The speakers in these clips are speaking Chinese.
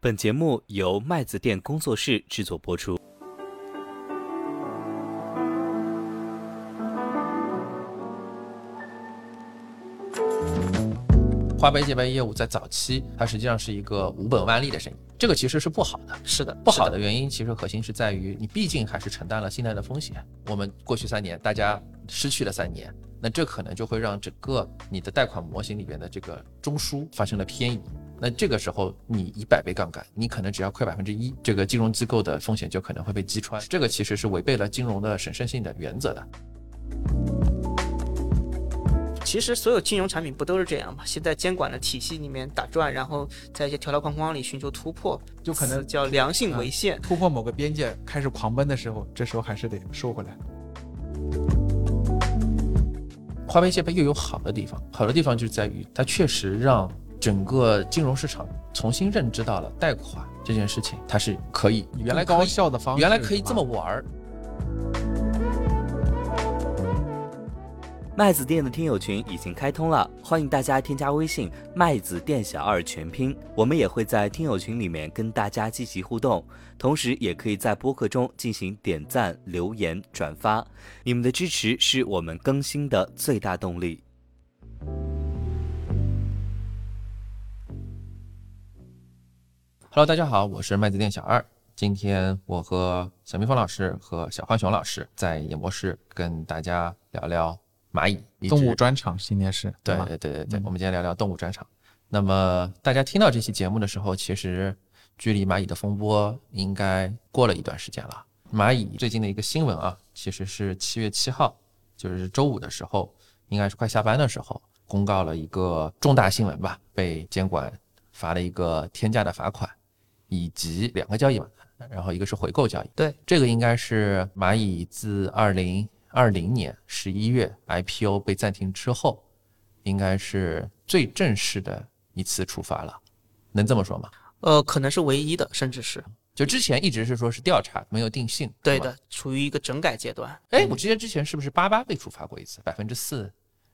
本节目由麦子店工作室制作播出。花呗借呗业务在早期，它实际上是一个无本万利的生意，这个其实是不好的。是的，不好的原因其实核心是在于你毕竟还是承担了信贷的风险。我们过去三年大家失去了三年，那这可能就会让整个你的贷款模型里边的这个中枢发生了偏移。那这个时候你一百倍杠杆，你可能只要亏百分之一，这个金融机构的风险就可能会被击穿。这个其实是违背了金融的审慎性的原则的。其实所有金融产品不都是这样吗？先在监管的体系里面打转，然后在一些条条框框里寻求突破，就可能叫良性为限。突破某个边界开始狂奔的时候，这时候还是得收回来。花呗借呗又有好的地方，好的地方就在于它确实让整个金融市场重新认知到了贷款这件事情，它是可以原来高效的方式，原来可以这么玩儿。麦子店的听友群已经开通了，欢迎大家添加微信“麦子店小二”全拼，我们也会在听友群里面跟大家积极互动，同时也可以在播客中进行点赞、留言、转发，你们的支持是我们更新的最大动力。Hello，大家好，我是麦子店小二，今天我和小蜜蜂老师和小浣熊老师在演播室跟大家聊聊。蚂蚁动物专场，今天是对对对对对，我们今天聊聊动物专场。那么大家听到这期节目的时候，其实距离蚂蚁的风波应该过了一段时间了。蚂蚁最近的一个新闻啊，其实是七月七号，就是周五的时候，应该是快下班的时候，公告了一个重大新闻吧，被监管罚了一个天价的罚款，以及两个交易嘛，然后一个是回购交易。对，这个应该是蚂蚁自二零。二零年十一月 IPO 被暂停之后，应该是最正式的一次处罚了，能这么说吗？呃，可能是唯一的，甚至是就之前一直是说是调查，没有定性。对的，处于一个整改阶段。哎，我记得之前是不是八八被处罚过一次，百分之四？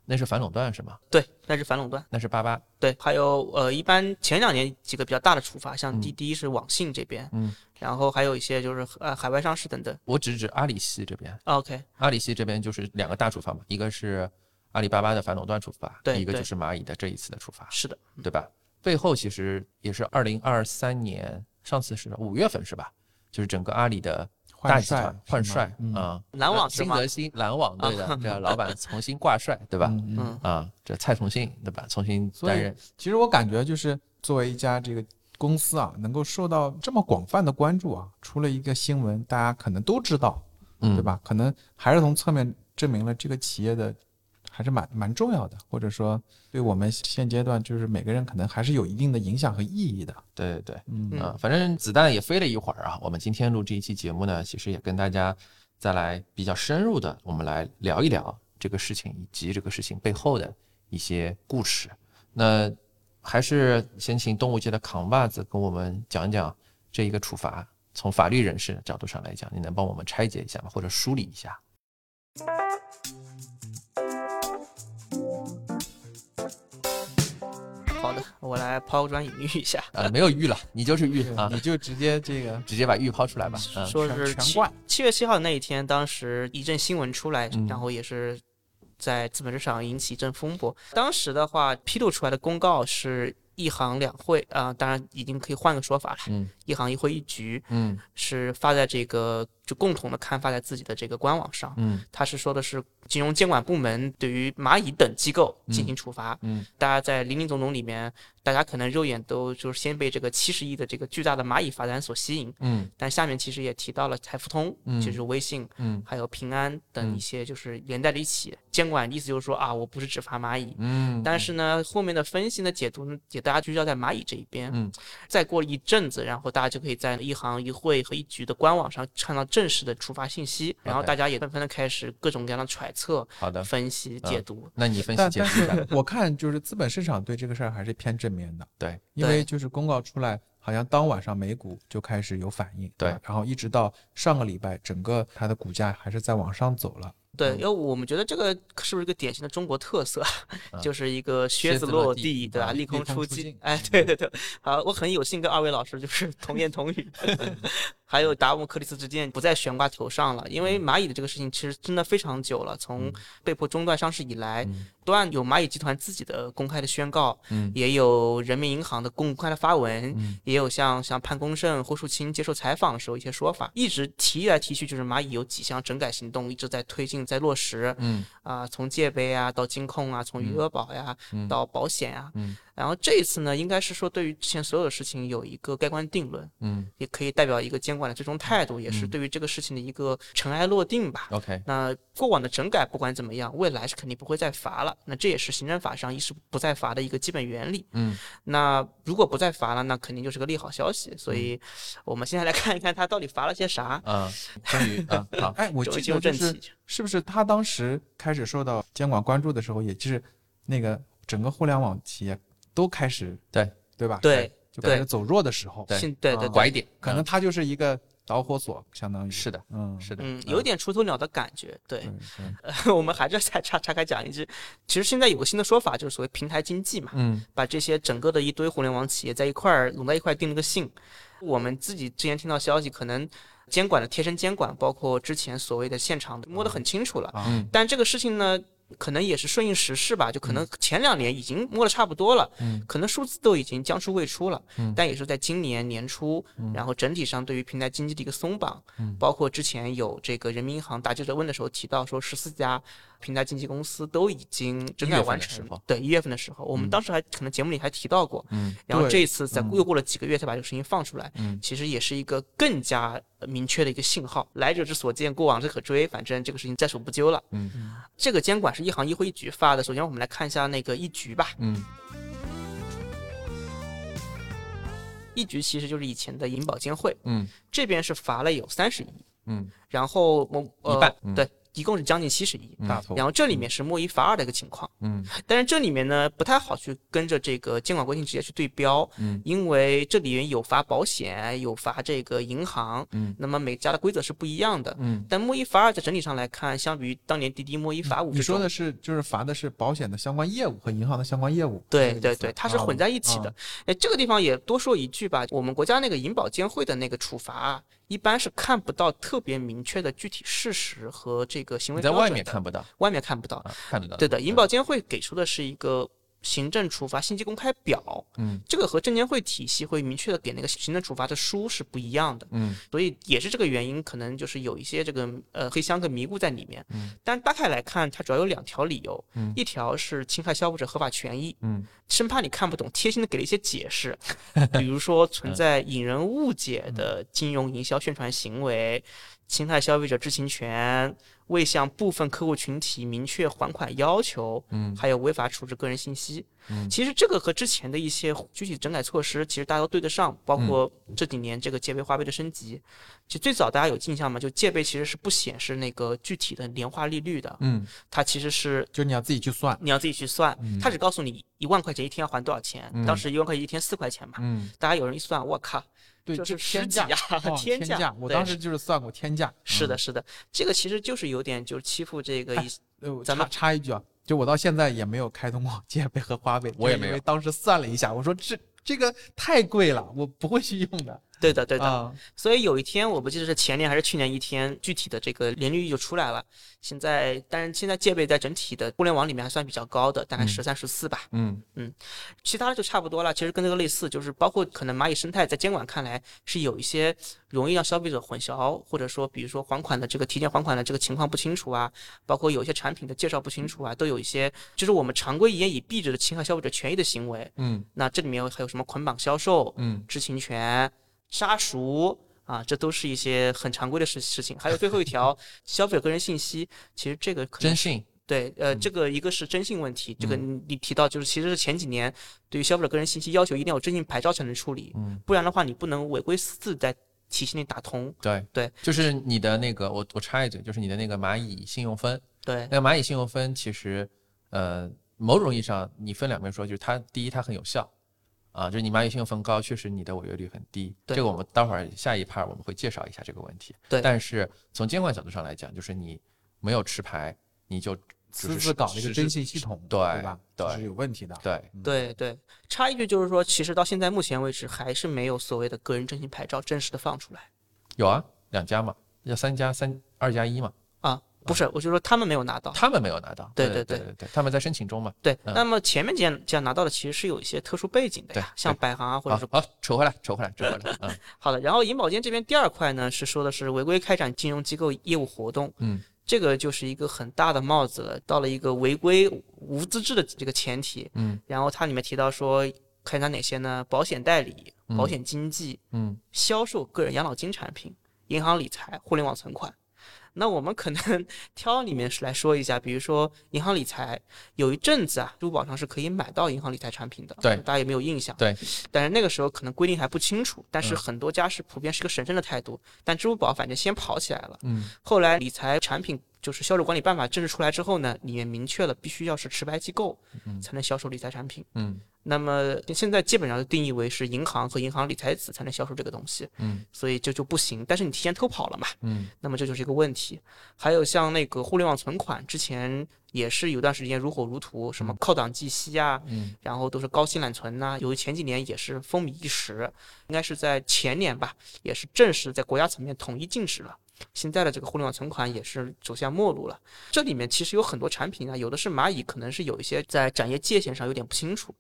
那是反垄断是吗？对，那是反垄断。那是八八。对，还有呃，一般前两年几个比较大的处罚，像滴滴是网信这边，嗯，然后还有一些就是呃海外上市等等。我只指阿里系这边。OK，阿里系这边就是两个大处罚嘛，一个是阿里巴巴的反垄断处罚，对，一个就是蚂蚁的这一次的处罚。是的，对吧？背后其实也是二零二三年，上次是五月份是吧？就是整个阿里的。大集团换帅啊，篮网新德新篮网队的这 老板重新挂帅，对吧？嗯啊，这蔡崇信对吧？重新担任。其实我感觉就是作为一家这个公司啊，能够受到这么广泛的关注啊，出了一个新闻，大家可能都知道，对吧？可能还是从侧面证明了这个企业的。还是蛮蛮重要的，或者说对我们现阶段就是每个人可能还是有一定的影响和意义的。对对对，嗯啊，反正子弹也飞了一会儿啊。我们今天录这一期节目呢，其实也跟大家再来比较深入的，我们来聊一聊这个事情以及这个事情背后的一些故事。那还是先请动物界的扛把子跟我们讲讲这一个处罚，从法律人士的角度上来讲，你能帮我们拆解一下吗？或者梳理一下？的，我来抛砖引玉一下。呃，没有玉了，你就是玉啊，你就直接这个直接把玉抛出来吧。说是七七月七号那一天，当时一阵新闻出来，然后也是在资本市场引起一阵风波。当时的话，披露出来的公告是一行两会啊，当然已经可以换个说法了。嗯，一行一会一局，嗯，是发在这个就共同的刊发在自己的这个官网上。嗯，他是说的是。金融监管部门对于蚂蚁等机构进行处罚。嗯，大家在林林总总里面，大家可能肉眼都就是先被这个七十亿的这个巨大的蚂蚁罚单所吸引。嗯，但下面其实也提到了财付通，就是微信，嗯，还有平安等一些，就是连在了一起。监管意思就是说啊，我不是只罚蚂蚁。嗯，但是呢，后面的分析的解读呢，也大家聚焦在蚂蚁这一边。嗯，再过一阵子，然后大家就可以在一行一会和一局的官网上看到正式的触发信息。然后大家也纷纷的开始各种各样的揣。测好的分析解读，那你分析解读一下。我看就是资本市场对这个事儿还是偏正面的，对，因为就是公告出来，好像当晚上美股就开始有反应，对，然后一直到上个礼拜，整个它的股价还是在往上走了。对，嗯。因为我们觉得这个是不是一个典型的中国特色，啊就是一个靴子落地对吧？啊利空出尽。出，哎，对对对，好，我很有幸跟二位老师就是同言同语。还有达摩克里斯之剑不再悬挂头上了，因为蚂蚁的这个事情其实真的非常久了，从被迫中断上市以来，不断有蚂蚁集团自己的公开的宣告，嗯。也有人民银行的公开的发文，嗯。也有像像潘功胜、霍树清接受采访的时候一些说法，一直提来提去，就是蚂蚁有几项整改行动一直在推进、在落实。嗯。啊、从界碑啊到金控啊，从余额宝呀、嗯。到保险啊，嗯然后这一次呢，应该是说对于之前所有的事情有一个盖棺定论，嗯也可以代表一个监管的最终态度，也是对于这个事情的一个尘埃落定吧。，OK，那过往的整改不管怎么样，未来是肯定不会再罚了。那这也是行政法上一是不再罚的一个基本原理。嗯那如果不再罚了，那肯定就是个利好消息。所以，我们现在来看一看他到底罚了些啥。嗯，终于啊，好，哎，我进入正得就是题。是不是他当时开始受到监管关注的时候，也就是那个整个互联网企业都开始对。对吧？对，就开始走弱的时候，对。对对对，拐点，可能它就是一个导火索，相当于。是的，嗯，是的，嗯，有点出头鸟的感觉。对。我们还是再岔岔开讲一句，其实现在有个新的说法，就是所谓平台经济嘛，嗯。把这些整个的一堆互联网企业在一块儿拢在一块儿定了个性。我们自己之前听到消息，可能监管的贴身监管，包括之前所谓的现场的摸得很清楚了。啊嗯。但这个事情呢，可能也是顺应时势吧，就可能前两年已经摸得差不多了，嗯。可能数字都已经将出未出了，嗯。但也是在今年年初，然后整体上对于平台经济的一个松绑，包括之前有这个人民银行答记者问的时候提到说，十四家平台经纪公司都已经整改完成对，一月份的时候，我们当时还可能节目里还提到过，嗯然后这一次在嗯又过了几个月才把这个事情放出来，嗯其实也是一个更加呃明确的一个信号。来者之所见，过往之可追，反正这个事情在所不咎了。嗯这个监管是一行一会一局发的。首先，我们来看一下那个一局吧。嗯一局其实就是以前的银保监会，嗯这边是罚了有三十亿，嗯然后我呃一半嗯对，一共是将近七十亿。然后这里面是摸一罚二的一个情况，嗯。但是这里面呢不太好去跟着这个监管规定直接去对标，嗯。因为这里面有罚保险，有罚这个银行，嗯。那么每家的规则是不一样的。嗯。但摸一罚二在整体上来看，相比于当年滴滴摸一罚五，你说的是就是罚的是保险的相关业务和银行的相关业务，对对对，它是混在一起的。啊。哎，这个地方也多说一句吧，我们国家那个银保监会的那个处罚啊，一般是看不到特别明确的具体事实和这个行为你在外标准的面看不到外面看不到。啊，看得到，对的，银保监会给出的是一个行政处罚信息公开表，嗯这个和证监会体系会明确的给那个行政处罚的书是不一样的。嗯所以也是这个原因，可能就是有一些这个呃黑箱跟迷雾在里面。嗯，但大概来看，它主要有两条理由，嗯一条是侵害消费者合法权益，嗯生怕你看不懂，贴心的给了一些解释，比如说存在引人误解的金融营销宣传行为，侵害消费者知情权，未向部分客户群体明确还款要求，嗯还有违法处置个人信息。嗯其实这个和之前的一些具体整改措施，其实大家都对得上，包括嗯这几年这个借呗花呗的升级。其实最早大家有印象吗？就借呗其实是不显示那个具体的年化利率的，嗯它其实是就你要自己去算，你要自己去算，它只告诉你一万块钱一天要还多少钱。嗯当时一万块钱一天四块钱嘛，嗯大家有人一算，我靠，对，就是就天价十几呀哦天价价，我当时就是算过天价，是的，是的，这个其实就是有点就是欺负这个一呃，我咱们插插一句啊，就我到现在也没有开通过借呗和花呗，我也没有当时算了一下，我说这这个太贵了，我不会去用的。对的对的，啊，所以有一天我不记得是前年还是去年一天，具体的这个年利率就出来了。现在，但是现在戒备在整体的互联网里面还算比较高的，大概嗯。十三十四吧。嗯。嗯。其他的就差不多了，其实跟这个类似，就是包括可能蚂蚁生态在监管看来是有一些容易让消费者混淆，或者说比如说还款的这个提前还款的这个情况不清楚啊，包括有一些产品的介绍不清楚啊，都有一些就是我们常规言以蔽之的侵害消费者权益的行为。嗯。那这里面还有什么捆绑销售、嗯。知情权、杀熟啊，这都是一些很常规的事事情。还有最后一条，消费者个人信息，其实这个可能征信。对，呃，这个一个是征信问题，这个你你提到就是其实是前几年对于消费者个人信息要求一定要有征信牌照才能处理，嗯。不然的话你不能违规私自在体系内打通。对对，就是你的那个，我我插一嘴，就是你的那个蚂蚁信用分，对。那个蚂蚁信用分其实，呃，某种意义上你分两面说，就是它第一它很有效，啊，就是你蚂蚁信用分高，确实你的违约率很低。对这个我们待会儿下一 part 我们会介绍一下这个问题。对但是从监管角度上来讲，就是你没有持牌，你就私自搞了一个征信系统，对吧？对，是有问题的。对对对，插一句就是说，其实到现在目前为止，还是没有所谓的个人征信牌照正式的放出来。有啊，两家嘛，要三加三二加一嘛。啊，不是，我就说他们没有拿到，他们没有拿到。对对对对对，他们在申请中嘛。对，那么前面几样这样拿到的，其实是有一些特殊背景的呀，像百行啊，或者是好扯回来，扯回来，扯回来。嗯，好的。然后银保监这边第二块呢，是说的是违规开展金融机构业务活动。嗯，这个就是一个很大的帽子了，到了一个违规无资质的这个前提。嗯，然后它里面提到说，开展哪些呢？保险代理、保险经纪、嗯，销售个人养老金产品、银行理财、互联网存款。那我们可能 挑里面是来说一下，比如说银行理财，有一阵子啊，支付宝上是可以买到银行理财产品的，对，大家有没有印象？对，但是那个时候可能规定还不清楚，但是嗯很多家是普遍是个审慎的态度，但支付宝反正先跑起来了，嗯，后来理财产品就是销售管理办法正式出来之后呢，里面明确了必须要是持牌机构才能销售理财产品，嗯，那么现在基本上就定义为是银行和银行理财子才能销售这个东西，嗯，所以这就不行，但是你提前偷跑了嘛，嗯，那么这就是一个问题。还有像那个互联网存款，之前也是有段时间如火如荼，什么靠档计息啊，嗯，然后都是高息揽存呐、由于前几年也是风靡一时，应该是在前年吧，也是正式在国家层面统一禁止了。现在的这个互联网存款也是走向末路了。这里面其实有很多产品啊，有的是蚂蚁可能是有一些在展业界限上有点不清楚，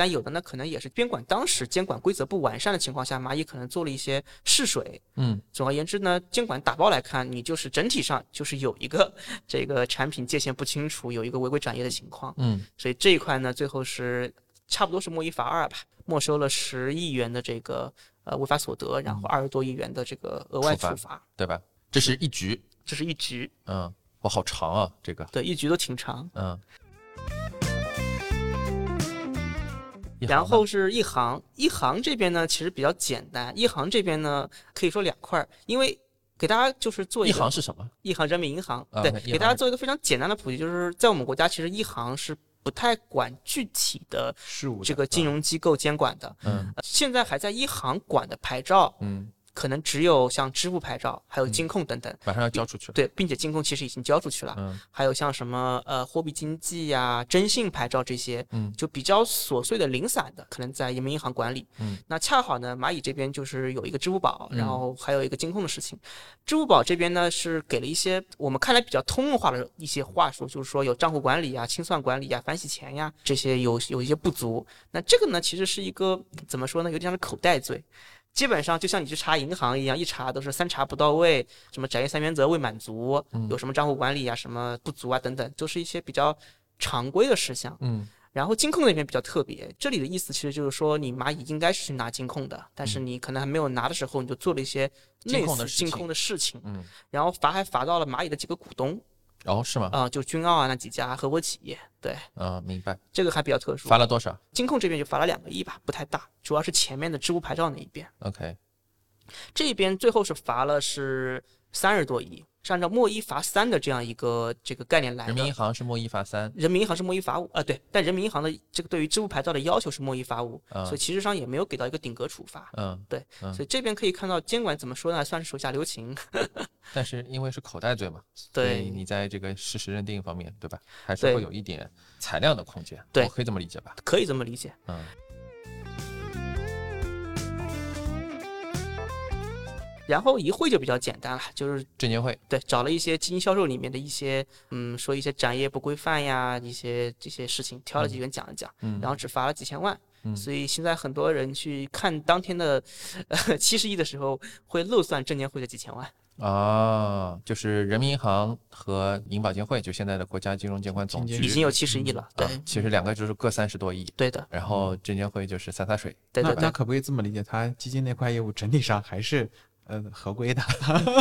但有的呢可能也是监管当时监管规则不完善的情况下，蚂蚁可能做了一些试水。嗯，总而言之呢，监管打包来看，你就是整体上就是有一个这个产品界限不清楚，有一个违规转业的情况。嗯，所以这一块呢，最后是差不多是摸一罚二吧，没收了十亿元的这个呃违法所得，然后二十多亿元的这个额外处罚处罚，对吧？这是一局，这是一局，嗯，哇，好长啊，这个，对，一局都挺长。嗯。然后是一行，一行这边呢其实比较简单，一行这边呢可以说两块儿，因为给大家就是做一个行是什么？一行人民银行，啊对，给大家做一个非常简单的普及，就是在我们国家，其实一行是不太管具体的事务这个金融机构监管的，嗯。呃现在还在一行管的牌照，嗯，可能只有像支付牌照，还有金控等等。马上要交出去了。对，并且金控其实已经交出去了，嗯还有像什么呃货币经济呀、征信牌照这些，嗯就比较琐碎的零散的，可能在人民银行管理。嗯，那恰好呢，蚂蚁这边就是有一个支付宝，嗯然后还有一个金控的事情。支付宝这边呢是给了一些我们看来比较通用化的一些话术，就是说有账户管理啊、清算管理啊、反洗钱呀这些有有一些不足。那这个呢其实是一个怎么说呢，有点像是口袋罪。基本上就像你去查银行一样，一查都是三查不到位，什么宅业三原则未满足，嗯有什么账户管理啊、什么不足啊等等，都是一些比较常规的事项。嗯然后金控那边比较特别，这里的意思其实就是说，你蚂蚁应该是去拿金控的，但是你可能还没有拿的时候，你就做了一些类嗯金控的事情似金控的事情，嗯，然后罚还罚到了蚂蚁的几个股东哦，是吗？啊、就君澳啊那几家合伙企业，对，啊，明白。这个还比较特殊。罚了多少金控这边就罚了两个亿吧，不太大，主要是前面的支付牌照那一边，？OK，这边最后是罚了是三十多亿，是按照莫一罚三的这样一个这个概念来的。人民银行是莫一罚三。人民银行是莫一罚五啊，对，但人民银行的这个对于支付牌照的要求是莫一罚五，嗯所以其实上也没有给到一个顶格处罚。嗯，对，嗯所以这边可以看到监管怎么说呢，算是手下留情。但是因为是口袋罪嘛，所对以你在这个事实认定方面，对吧？还是会有一点裁量的空间。对我可以这么理解吧？可以这么理解。嗯然后一会就比较简单了，就是证监会。对找了一些基金销售里面的一些，嗯，说一些展业不规范呀，一些这些事情，挑了几个人讲一讲，嗯，然后只罚了几千万。嗯所以现在很多人去看当天的呃 七十亿的时候，会漏算证监会的几千万。啊，就是人民银行和银保监会，就现在的国家金融监管总局，已经有七十亿了，对啊，其实两个就是各三十多亿，对的，然后证监会就是洒洒水。对对对，那那可不可以这么理解？它基金那块业务整体上还是呃合规的？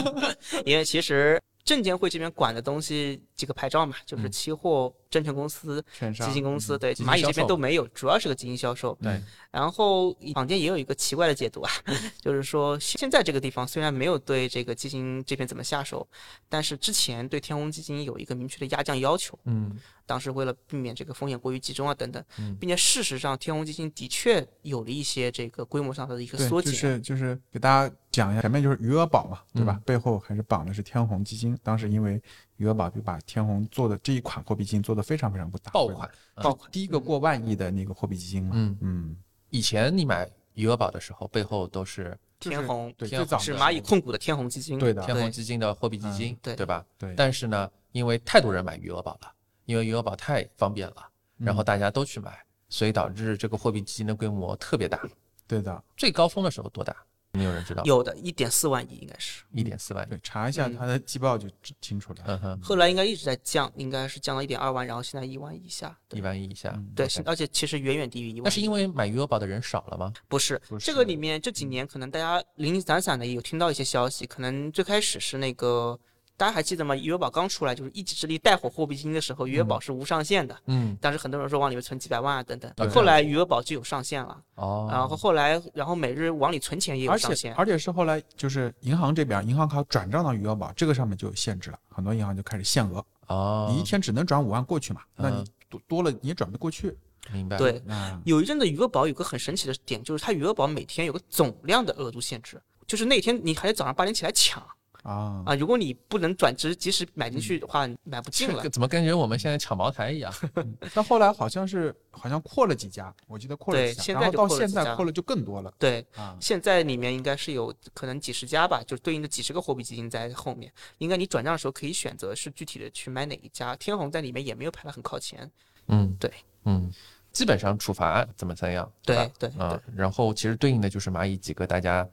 因为其实证监会这边管的东西几个牌照嘛，就是期货、证券公司、券商基金公司，嗯对，蚂蚁这边都没有，主要是个基金销售。对，然后坊间也有一个奇怪的解读啊，就是说现在这个地方虽然没有对这个基金这边怎么下手，但是之前对天弘基金有一个明确的压降要求，嗯当时为了避免这个风险过于集中啊等等嗯，并且事实上天弘基金的确有了一些这个规模上的一个缩减。是就是给大家讲一下，前面就是余额宝嘛，对吧？嗯背后还是绑的是天弘基金，当时因为余额宝就把天弘做的这一款货币基金做的非常非常不大，爆款，爆款，第一个过万亿的那个货币基金嘛。嗯。嗯，以前你买余额宝的时候，背后都是就是天弘最早是蚂蚁控股的天弘基金，对的。天弘基金的货币基金，对。对吧？对，但是呢，因为太多人买余额宝了，因为余额宝太方便了，然后大家都去买，所以导致这个货币基金的规模特别大。对的，最高峰的时候多大？没有人知道，有的一点四万亿应该是，一点四万亿。对，查一下嗯它的季报就清楚了。嗯哼，后来应该一直在降，应该是降到一点二万，然后现在一万以下。一万亿以下。对而且其实远远低于一万亿。那是因为买余额宝的人少了吗？不是不是这个里面这几年可能大家零零散散的也有听到一些消息，可能最开始是那个大家还记得吗？余额宝刚出来就是一己之力带火货币基金的时候，余额宝是无上限的，嗯，当时很多人说往里面存几百万啊等等，后来余额宝就有上限了，哦，然后后来然后每日往里存钱也有上限，而且是后来就是银行这边，银行卡转账到余额宝这个上面就有限制了，很多银行就开始限额，哦，你一天只能转五万过去嘛，那嗯。你多多了你也转不过去。明白？对，啊，有一阵子余额宝有个很神奇的点，就是它余额宝每天有个总量的额度限制，就是那天你还得早上八点起来抢啊，啊，如果你不能转职，即使买进去的话，买不进了。怎么感觉我们现在抢茅台一样？但后来好像是好像扩了几家，我记得扩了几家，对现在就然后到现在扩了就更多了对，啊。现在里面应该是有可能几十家吧，就是对应的几十个货币基金在后面。应该你转账的时候可以选择是具体的去买哪一家。天弘在里面也没有排得很靠前。嗯，对，嗯，基本上处罚怎么怎样？对吧对啊，然后其实对应的就是蚂蚁几个大家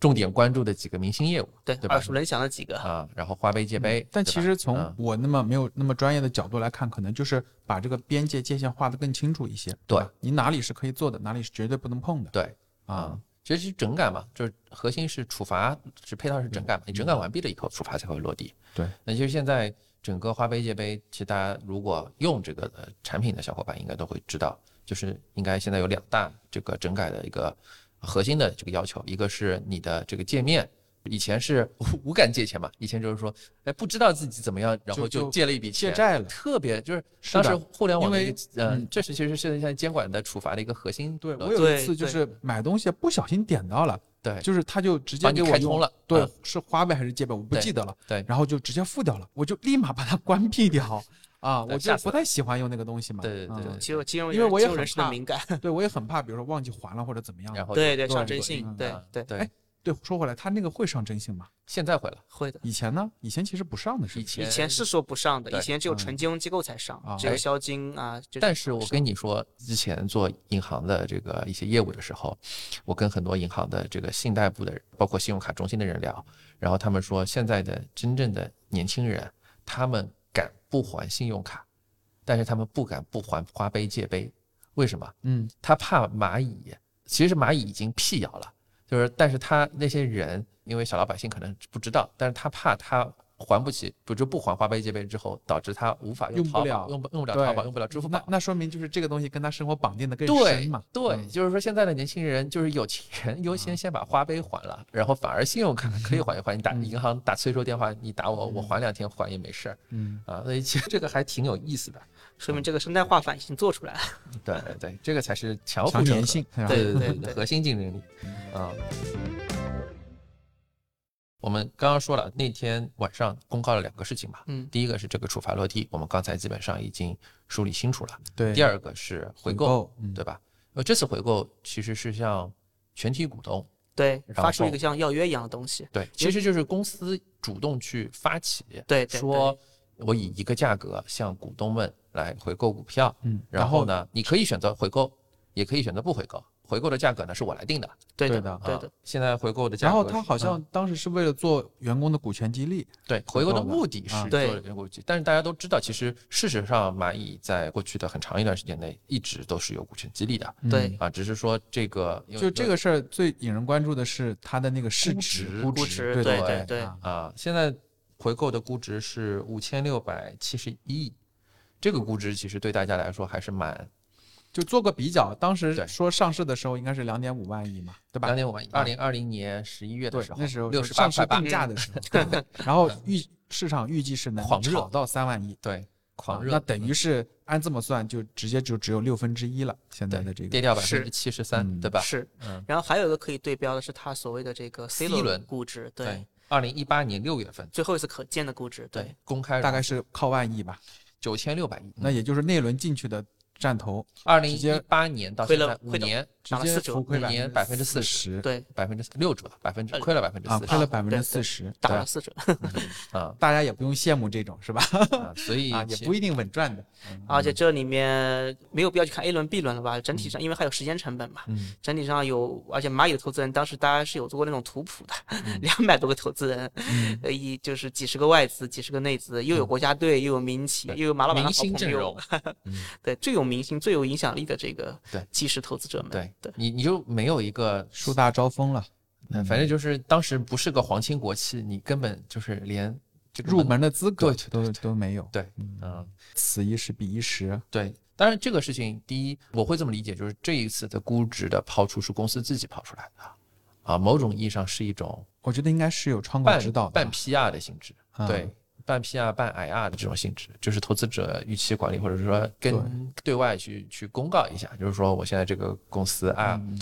重点关注的几个明星业务，对，对吧耳熟能详的几个。啊，然后花呗、借呗，但其实从嗯我那么没有那么专业的角度来看，可能就是把这个边界界限画得更清楚一些。对你哪里是可以做的，哪里是绝对不能碰的。对啊啊，，其实是整改嘛，就是核心是处罚，是配套是整改嘛，你整改完毕了以后，处罚才会落地。对，那其实现在整个花呗、借呗，其实大家如果用这个的产品的小伙伴应该都会知道，就是应该现在有两大这个整改的一个核心的这个要求，一个是你的这个界面。以前是无无感借钱嘛，以前就是说，哎，不知道自己怎么样，然后就就借了一笔钱，借债了特别就是当时互联网的因为一个，嗯嗯，这是其实是现在监管的处罚的一个核心对。我有一次就是买东西不小心点到了，对就是他就直接给开通了对嗯，是花呗还是借呗，我不记得了。对然后就直接付掉了，我就立马把它关闭掉啊！我就不太喜欢用那个东西嘛。啊对对对只有金融因为我也很敏感，对我也很怕，比如说忘记还了或者怎么样。然后对对，上征信嗯，对啊对，对哎，对，说回来，他那个会上征信吗？现在会了，会的。以前呢？以前其实不上的是以前以前是说不上的，以前只有纯金融机构才上只有销金啊。但是我跟你说，之前做银行的这个一些业务的时候，我跟很多银行的这个信贷部的人，包括信用卡中心的人聊，然后他们说，现在的真正的年轻人，他们敢不还信用卡，但是他们不敢不还花呗借呗，为什么？嗯，他怕蚂蚁，其实蚂蚁已经辟谣了，就是但是他那些人，因为小老百姓可能不知道，但是他怕他还不起，不就不还花呗借呗之后，导致他无法用淘宝用不了用不用不了对淘宝，用不了支付宝那。那说明就是这个东西跟他生活绑定的更对深嘛。对，嗯就是说现在的年轻人就是有钱优先先把花呗还了，然后反而信用卡可以还一还。你打银行打催收电话，你打我，我还两天还也没事儿嗯，啊。所以其实这个还挺有意思的。说明这个生态化反已经做出来了。对对对，这个才是强互强粘性，对对 对对对核心竞争力啊。我们刚刚说了，那天晚上公告了两个事情吧，嗯，第一个是这个处罚落地，我们刚才基本上已经梳理清楚了。对。第二个是回回购，对吧？呃，这次回购其实是向全体股东，对，发出一个像要约一样的东西。对，其实就是公司主动去发起，对对说我以一个价格向股东们来回购股票，嗯，然后呢，你可以选择回购，也可以选择不回购。回购的价格呢是我来定的，对的对的，啊对的，现在回购的价然格然，后他好像嗯当时是为了做员工的股权激励，对回购的目的是啊做对员工股，但是大家都知道，其实事实上蚂蚁在过去的很长一段时间内一直都是有股权激励的对啊，只是说这个嗯就这个事儿最引人关注的是它的那个市估值，估估值对对对对啊啊，现在回购的估值是五千六百七十一亿，这个估值其实对大家来说还是蛮就做个比较，当时说上市的时候应该是两点五万亿嘛，对吧两？点五万亿。二零二零年十一月的时，候，那时候六十八块八上市定，价的时候，对 然后预市场预计是能炒到三万亿，对，狂热，啊那等于是按这么算，就直接就只有六分之一了。现在的这个跌掉百分是之七十三，嗯对吧？是。嗯，然后还有一个可以对标的是它所谓的这个 C 轮轮估值，对对二零一八年六月份，最后一次可见的估值，对，公开大概是靠万亿吧，九千六百亿。那也就是那轮进去的战头，二零一八年到亏现在五年，涨了四折浮亏五年百分之四十，对，百分之六折，百分之呃亏了百分之啊，四十亏了百分之四十，打了四折。啊大家也不用羡慕这种是吧？啊，所以 啊，也不一定稳赚的。而且这里面没有必要去看 A 轮、B 轮了吧？整体上，因为还有时间成本嘛，嗯整体上有，而且蚂蚁的投资人当时大家是有做过那种图谱的，两百多个投资人，呃，一就是几十个外资，几十个内资，又有国家队，又有民企，又有马老板的好朋友阵容，嗯对，最有明星、最有影响力的这个对基石投资者们，对对，你你就没有一个树大招风了，嗯，反正就是当时不是个皇亲国戚，你根本就是连这个入门的资格对都都没有。对，嗯，此一时彼一时，对。当然，这个事情，第一，我会这么理解，就是这一次的估值的抛出是公司自己抛出来的，啊，某种意义上是一种我觉得应该是有窗口半指导的半 PR 的性质，啊对，半 PR 半 IR 的这种性质，就是投资者预期管理，或者说跟对。外去去公告一下，就是说我现在这个公司啊，嗯。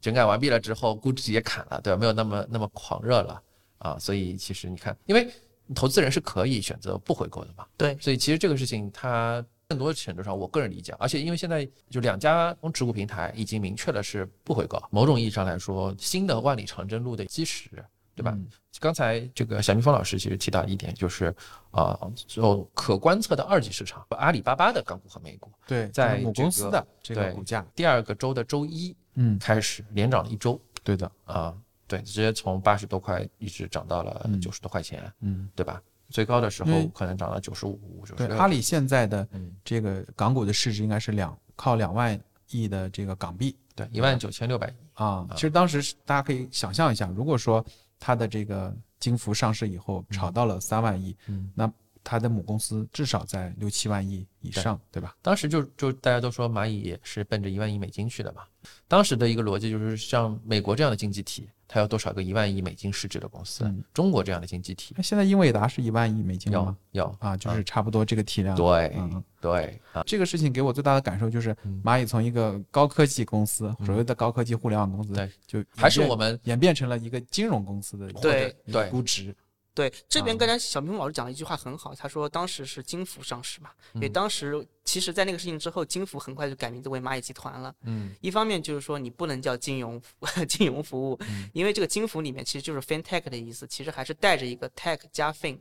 整改完毕了之后，估值也砍了，对吧？没有那么那么狂热了啊，所以其实你看，因为投资人是可以选择不回购的嘛，对。所以其实这个事情它更多程度上，我个人理解，而且因为现在就两家持股平台已经明确了是不回购，某种意义上来说，新的万里长征路的基石，对吧？嗯刚才这个小蜜蜂老师其实提到一点，就是啊，就可观测的二级市场，阿里巴巴的港股和美股，对，在就是母公司的这个股价，第二个周的周一嗯，开始连涨了一周对的，啊，对，直接从八十多块一直涨到了嗯九十多块钱，嗯，对吧？最高的时候可能涨到九十五、九对，十六。阿里现在的嗯这个港股的市值应该是两靠两万亿的这个港币对一万九千六百亿，啊。其实当时大家可以想象一下，如果说它的这个金服上市以后炒到了三万亿，嗯，那它的母公司至少在六七万亿以上，对吧？当时就就大家都说蚂蚁也是奔着一万亿美金去的嘛。当时的一个逻辑就是，像美国这样的经济体，它有多少个一万亿美金市值的公司？嗯中国这样的经济体那现在英伟达是一万亿美金吗？要啊，就是差不多这个体量。对嗯对啊，这个事情给我最大的感受就是，嗯蚂蚁从一个高科技公司，所谓的高科技互联网公司，对，就还是我们演变成了一个金融公司的对对估值。对，这边啊刚才小明老师讲了一句话很好，他说当时是金服上市嘛，因为嗯当时其实，在那个事情之后，金服很快就改名字为蚂蚁集团了。嗯一方面就是说你不能叫金融 金融服务，嗯因为这个金服里面其实就是 fintech 的意思，其实还是带着一个 tech 加 fin，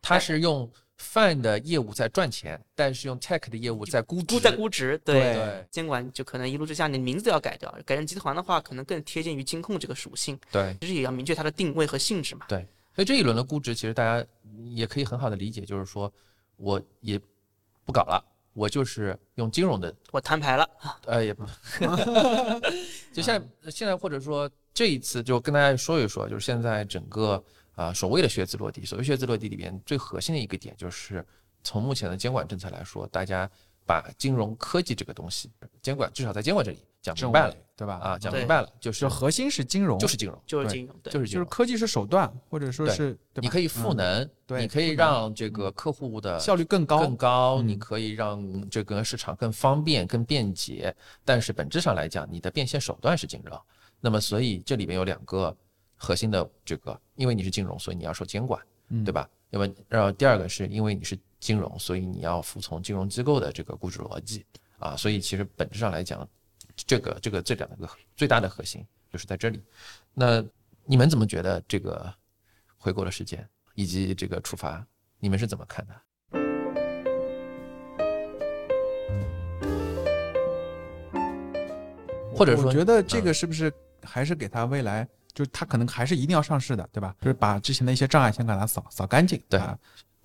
它是用 fin 的业务在赚钱，但是用 Tech 的业务在估值。估在估值，对。对监管就可能一怒之下，你的名字都要改掉，改成集团的话，可能更贴近于金控这个属性，对其实也要明确它的定位和性质嘛。对，所以这一轮的估值，其实大家也可以很好的理解，就是说我也不搞了，我就是用金融的我摊牌了，呃，也不，就现在现在或者说这一次就跟大家说一说，就是现在整个啊、所谓的靴子落地，所谓靴子落地里边最核心的一个点就是从目前的监管政策来说，大家把金融科技这个东西监管至少在监管这里讲明白了对吧？啊，讲明白了，就是就核心是金融，就是金融，就是金融，对，就是。就是科技是手段，或者说对是你可以赋嗯能，对你可以让这个客户的效率更高，更高，你嗯可以让这个市场更方便、更便捷，但是本质上来讲，你的变现手段是金融。那么，所以这里面有两个核心的这个，因为你是金融，所以你要受监管，嗯对吧？那么，然后第二个是因为你是金融，所以你要服从金融机构的这个估值逻辑啊。所以其实本质上来讲，这个这个这两个最大的核心就是在这里。那你们怎么觉得这个回购的时间以及这个处罚，你们是怎么看的？或者说，我觉得这嗯个是不是还是给他未来，就是他可能还是一定要上市的，对吧？就是把之前的一些障碍先给他扫扫干净，对把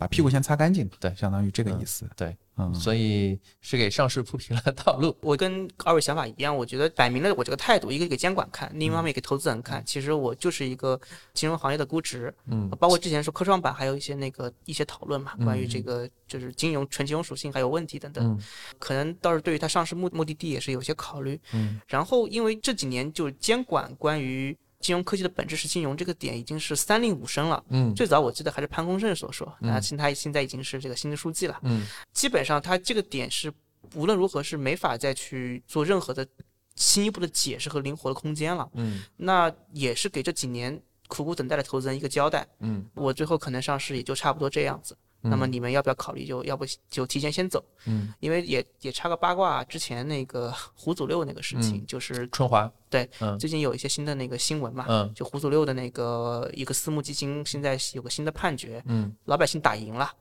把屁股先擦干净，对相当于这个意思。对，嗯，所以是给上市铺平了道路。我跟二位想法一样，我觉得摆明了我这个态度，一个给监管看，另一方面给投资人看。其实我就是一个金融行业的估值，嗯包括之前说科创板还有一些那个一些讨论嘛，嗯关于这个就是金融纯金融属性还有问题等等，嗯可能倒是对于它上市目目的地也是有些考虑。嗯然后因为这几年就监管关于金融科技的本质是金融这个点已经是三令五申了。嗯最早我记得还是潘功胜所说，嗯那现在现在已经是这个新的书记了。嗯基本上他这个点是无论如何是没法再去做任何的进一步的解释和灵活的空间了。嗯那也是给这几年苦苦等待的投资人一个交代。嗯，我最后可能上市也就差不多这样子。那么你们要不要考虑？就要不就提前先走？嗯，因为也也插个八卦，之前那个 胡祖六那个事情，就是春华对，嗯最近有一些新的那个新闻嘛，嗯就胡祖六的那个一个私募基金现在有个新的判决，嗯老百姓打赢了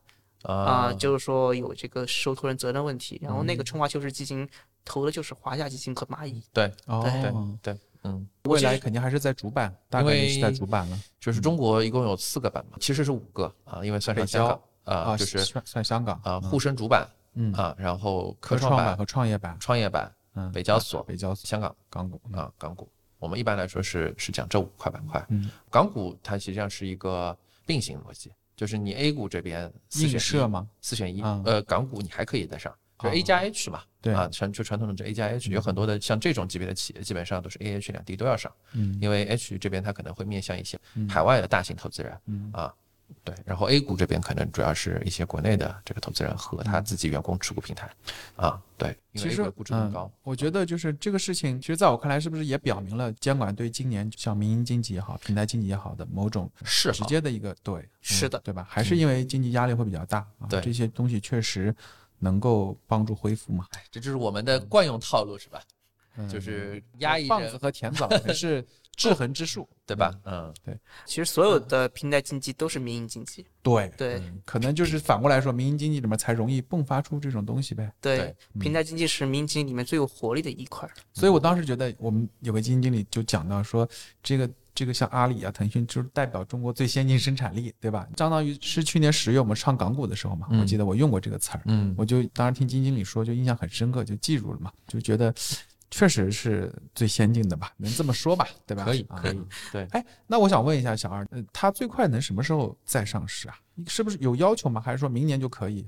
啊、啊就是说有这个受托人责任问题，然后那嗯个春华秋实基金投的就是华夏基金和蚂蚁，对哦，对对，嗯，未来肯定还是在主板，大概率是在主板了就是中国一共有四个版嘛，其实是五个啊，因为算上香港啊，就是算算香港啊沪深主板嗯。啊，然后科科创板、和创业板，创业板、嗯，北交所、北交所、香港港股，啊港股，我们一般来说是是讲这五块板块。嗯，港股它实际上是一个并行逻辑，就是你 A 股这边四选一，吗？四选一，嗯呃，港股你还可以再上，就哦 A 加 H 嘛，对啊，传就传统的这 A 加 H，有很多的像这种级别的企业，基本上都是 A、H 两地都要上，嗯。因为 H 这边它可能会面向一些海外的大型投资人，嗯。啊，对，然后 A 股这边可能主要是一些国内的这个投资人和他自己员工持股平台，啊，对，因为其 A 实估值更嗯高，我觉得就是这个事情，其实在我看来，是不是也表明了监管对今年像民营经济也好、平台经济也好的某种直是直接的一个对，是的，对吧？还是因为经济压力会比较大啊，对这些东西确实能够帮助恢复嘛。这就是我们的惯用套路是吧？嗯就是压抑棒子，和甜枣也是制衡之术，对吧？嗯，对。其实所有的平台经济都是民营经济，对，对、可能就是反过来说，民营经济里面才容易迸发出这种东西呗。对。对，平台经济是民营经济里面最有活力的一块儿。所以我当时觉得，我们有个基金经理就讲到说，这个这个像阿里啊、腾讯，就是代表中国最先进生产力，对吧？相当于是去年十月我们上港股的时候嘛，嗯。我记得我用过这个词儿，嗯。我就当时听基金经理说，就印象很深刻，就记住了嘛，就觉得确实是最先进的吧，能这么说吧，对吧？啊可以可以，对，哎，那我想问一下小二，呃，它最快能什么时候再上市啊？是不是有要求吗？还是说明年就可以？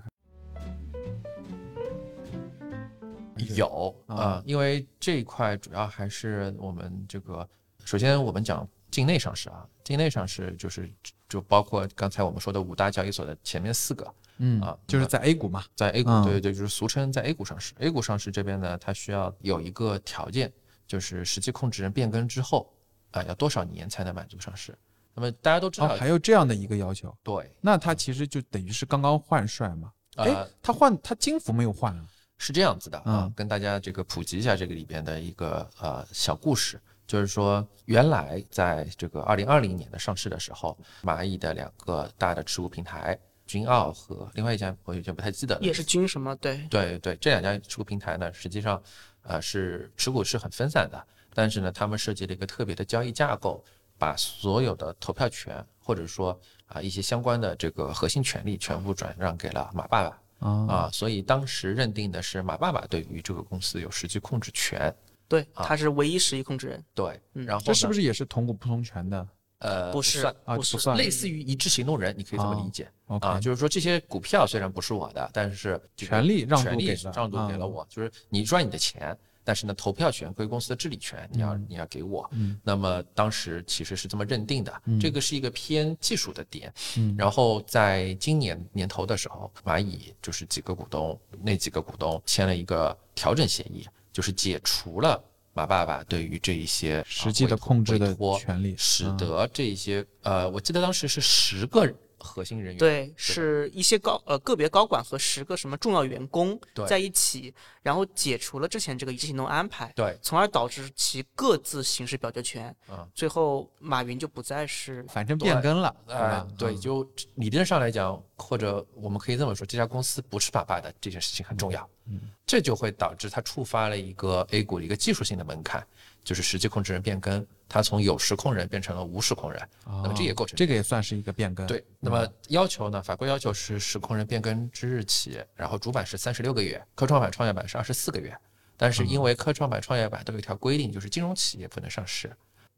有啊啊，因为这一块主要还是我们这个，首先我们讲境内上市啊，境内上市就是就包括刚才我们说的五大交易所的前面四个嗯啊就是在 A 股嘛。在 A 股，嗯对对对，就是俗称在 A 股上市。A 股上市这边呢，它需要有一个条件，就是实际控制人变更之后啊，要多少年才能满足上市？那么大家都知哦，道，还有这样的一个要求，对，那他其实就等于是刚刚换帅嘛。哎呃，，他换他金服没有换啊？是这样子的啊嗯，跟大家这个普及一下这个里边的一个呃小故事，就是说原来在这个二零二零年的上市的时候，蚂蚁的两个大的持股平台君奥和另外一家我有点不太记得了，也是君什么？对，对对，这两家持股平台呢，实际上呃是持股是很分散的，但是呢，他们设计了一个特别的交易架构，把所有的投票权或者说啊、一些相关的这个核心权利全部转让给了马爸爸。啊，啊，所以当时认定的是马爸爸对于这个公司有实际控制权。对，啊。他是唯一实际控制人，对，嗯。然后这是不是是也是同股不同权的呃不是算不是啊不算类似于一致行动人，你可以这么哦理解啊，就是说这些股票虽然不是我的，但是权利让渡权利给了让渡给了嗯我，就是你赚你的钱。但是呢，投票权归公司的治理权，你要你要给我。嗯那么当时其实是这么认定的，这个是一个偏技术的点。嗯然后在今年年头的时候，蚂蚁就是几个股东，那几个股东签了一个调整协议，就是解除了马爸爸对于这一些啊实际的控制的权利使嗯。得这一些呃，我记得当时是十个核心人员，对，是一些高呃个别高管和十个什么重要员工在一起，然后解除了之前这个一致行动安排，对从而导致其各自行使表决权。嗯最后马云就不再是反正变更了，对哎？，对，嗯就理论上来讲，或者我们可以这么说，这家公司不是爸爸的这件事情很重要，嗯，这就会导致它触发了一个 A 股的一个技术性的门槛，就是实际控制人变更，它从有实控人变成了无实控人，那么这也构成哦这个也算是一个变更。对，那么要求呢？法规要求是实控人变更之日起，然后主板是三十六个月，科创板、创业板是二十四个月。但是因为科创板、创业板都有一条规定，就是金融企业不能上市。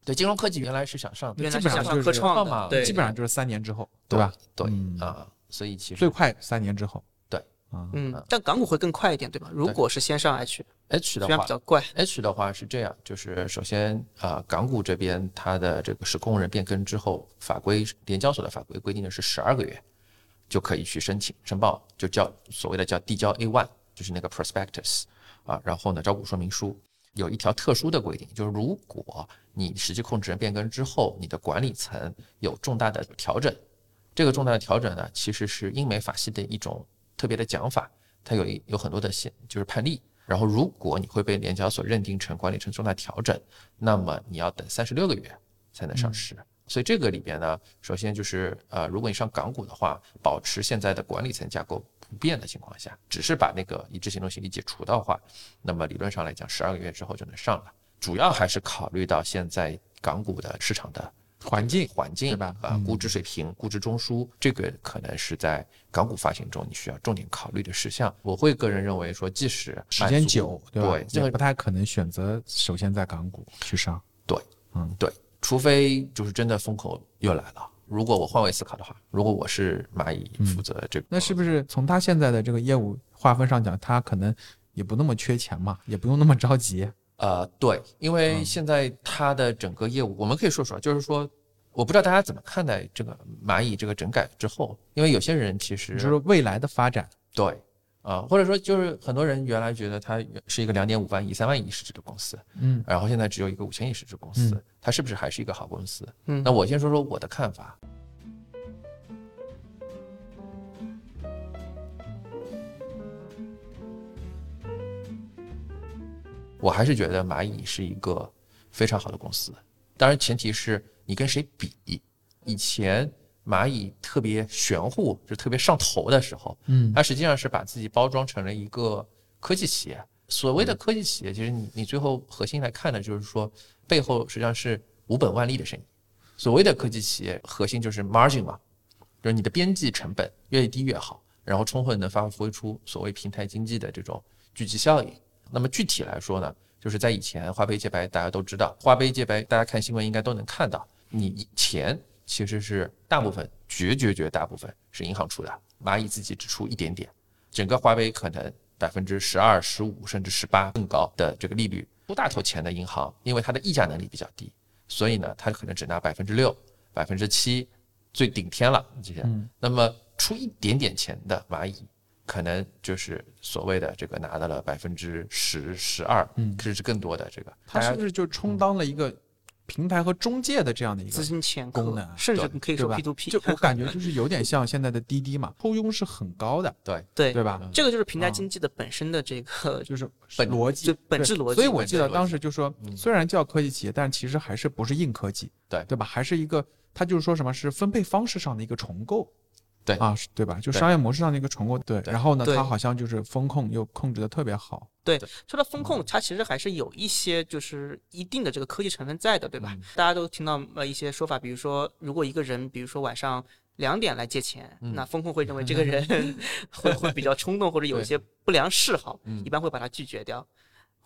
对，金融科技原来是想上，原来是想基本上就是科创嘛，对，基本上就是三年之后，对吧？对嗯啊，所以其实最快三年之后。对啊，嗯，但港股会更快一点，对吧？如果是先上 H，H 的话比较怪，H 的话是这样，就是首先啊、港股这边它的这个实控人变更之后，法规联交所的法规规定的是十二个月就可以去申请申报，就叫所谓的叫递交 A one，就是那个 prospectus 啊，然后呢招股说明书。有一条特殊的规定，就是如果你实际控制人变更之后，你的管理层有重大的调整，这个重大的调整呢，其实是英美法系的一种特别的讲法，它有一有很多的现就是判例。然后，如果你会被联交所认定成管理层重大调整，那么你要等三十六个月才能上市。所以这个里边呢，首先就是呃，如果你上港股的话，保持现在的管理层架构不变的情况下，只是把那个一致行动协议解除的话，那么理论上来讲，十二个月之后就能上了。主要还是考虑到现在港股的市场的。环境环境对吧啊，估值水平、估值中枢，这个可能是在港股发行中你需要重点考虑的事项。我会个人认为说，即使时间久，对吧？对，这个不太可能选择首先在港股去上。对，嗯，对，除非就是真的风口又来了。如果我换位思考的话，如果我是蚂蚁负责这个，那是不是从他现在的这个业务划分上讲，他可能也不那么缺钱嘛，也不用那么着急？呃，对，因为现在他的整个业务，我们可以说说，就是说，我不知道大家怎么看待这个蚂蚁这个整改之后，因为有些人其实就是未来的发展，对啊、或者说就是很多人原来觉得它是一个两点五万亿、三万亿市值的公司，嗯，然后现在只有一个五千亿市值公司嗯，它是不是还是一个好公司？嗯那我先说说我的看法。我还是觉得蚂蚁是一个非常好的公司，当然前提是你跟谁比。以前蚂蚁特别玄乎，就特别上头的时候，嗯它实际上是把自己包装成了一个科技企业。所谓的科技企业，其实你你最后核心来看的就是说，背后实际上是无本万利的生意。所谓的科技企业，核心就是 margin 嘛，就是你的边际成本越低越好，然后充分能发挥出所谓平台经济的这种聚集效应。那么具体来说呢，就是在以前花呗借呗大家都知道，花呗借呗大家看新闻应该都能看到，你钱其实是大部分绝绝绝大部分是银行出的，蚂蚁自己只出一点点，整个华为可能百分之十二、十五甚至十八更高的这个利率，出大头钱的银行，因为它的溢价能力比较低，所以呢，它可能只拿百分之六、百分之七，最顶天了这些。那么出一点点钱的蚂蚁，可能就是所谓的这个拿到了百分之十、十二，甚至更多的这个。它是不是就充当了一个平台和中介的这样的一个资个？金前功能，甚至可以说 P to P，就我感觉就是有点 像现在的滴滴嘛，抽佣是很高的，对对对吧？这个就是平台经济的本身的这个 就是本逻辑就，本质逻辑所以我记得当时就说，虽然叫科技企业，但其实还是不是硬科技，对对吧？还是一个，它就是说什么是分配方式上的一个重构，对啊，是对吧？就商业模式上的一个重构，对。对然后呢，对它好像就是风控又控制的特别好，对说到风控，它其实还是有一些就是一定的这个科技成分在的，对吧？大家都听到呃一些说法，比如说如果一个人，比如说晚上两点来借钱，那风控会认为 这个人 会会比较冲动，或者有一些不良嗜好，一般会把他拒绝掉。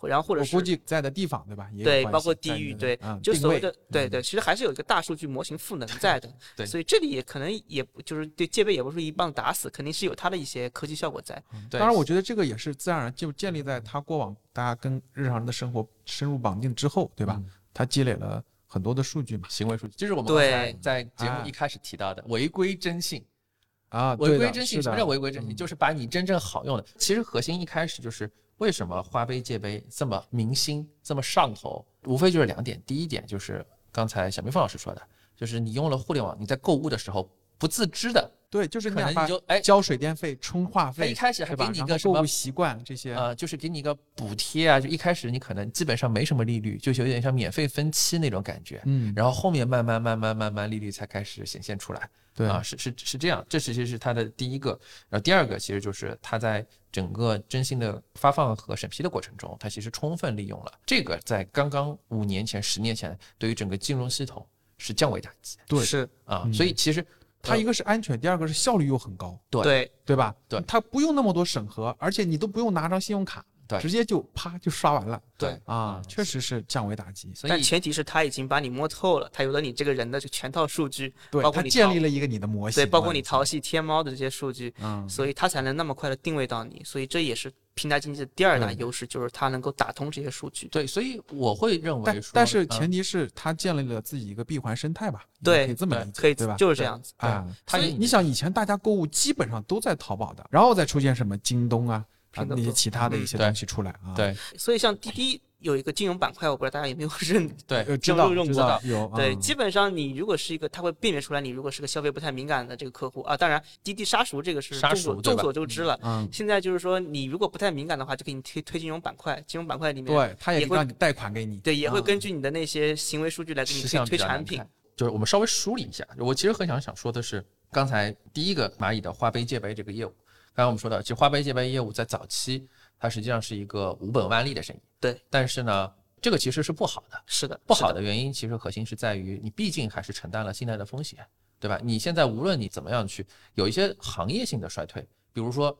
或然后或者我是估计在的地方，对吧？也有对，包括地域，对嗯，就所谓的对对，其实还是有一个大数据模型赋能 在的。对所以这里也可能也不就是对戒备也不是一棒打死，肯定是有它的一些科技效果在。对当然，我觉得这个也是自然而然就建立在它过往大家跟日常人的生活深入绑定之后，对吧？嗯他积累了很多的数据嘛。行为数据，就是我们刚才对在节目啊一开始提到的违规征信。啊，违规征信，什么叫违规征信？嗯就是把你真正好用的。其实核心一开始就是为什么花呗借呗这么明星、这么上头，无非就是两点。第一点就是刚才小明凤老师说的，就是你用了互联网，你在购物的时候不自知的，对，就是可能你就哎交水电费、充话费，一开始还给你一个什么购物习惯这些，呃，就是给你一个补贴啊，就一开始你可能基本上没什么利率，就是有点像免费分期那种感觉。嗯，然后后面慢慢慢慢慢慢利率才开始显现出来。对啊，是是是这样，这其实是它的第一个。然后第二个其实就是它在整个征信的发放和审批的过程中，它其实充分利用了这个，在刚刚五年前、十年前，对于整个金融系统是降维打击对是，啊。嗯所以其实它一个是安全，第二个是效率又很高，对对对吧？对它不用那么多审核，而且你都不用拿张信用卡，对直接就啪就刷完了对啊，确实是降维打击。但所以前提是他已经把你摸透了，他有了你这个人的这全套数据，对，它包括你淘建立了一个你的模型，对，包括你淘淘系、天猫的这些数据，嗯，所以他才能那么快的定位到你。所以这也是平台经济的第二大优势，就是它能够打通这些数据。对，所以我会认为但说，但是嗯前提是他建立了自己一个闭环生态吧？对可以这么理解，可以对吧？就是这样子。啊，所以你想以前大家购物基本上都在淘宝的，然后再出现什么京东啊啊那些其他的一些东西出来啊，对。所以像滴滴有一个金融板块，我不知道大家有没有认。对，呃，知道用知过道有对，啊基本上你如果是一个，它会辨别出来你如果是个消费不太敏感的这个客户。啊。当然，滴滴杀熟这个是众所众所周知了。嗯，现在就是说，你如果不太敏感的话，就给你推推金融板块，金融板块里面对，它也也会让你贷款给你，对也会啊根据你的那些行为数据来给你推推产品。就是我们稍微梳理一下，我其实很想想说的是，刚才第一个蚂蚁的花呗借呗这个业务，刚刚我们说到，其实花呗借呗业务在早期它实际上是一个无本万利的生意，对，但是呢，这个其实是不好的，是的，不，好的原因其实核心是在于你毕竟还是承担了信贷的风险，对吧？你现在无论你怎么样去有一些行业性的衰退，比如说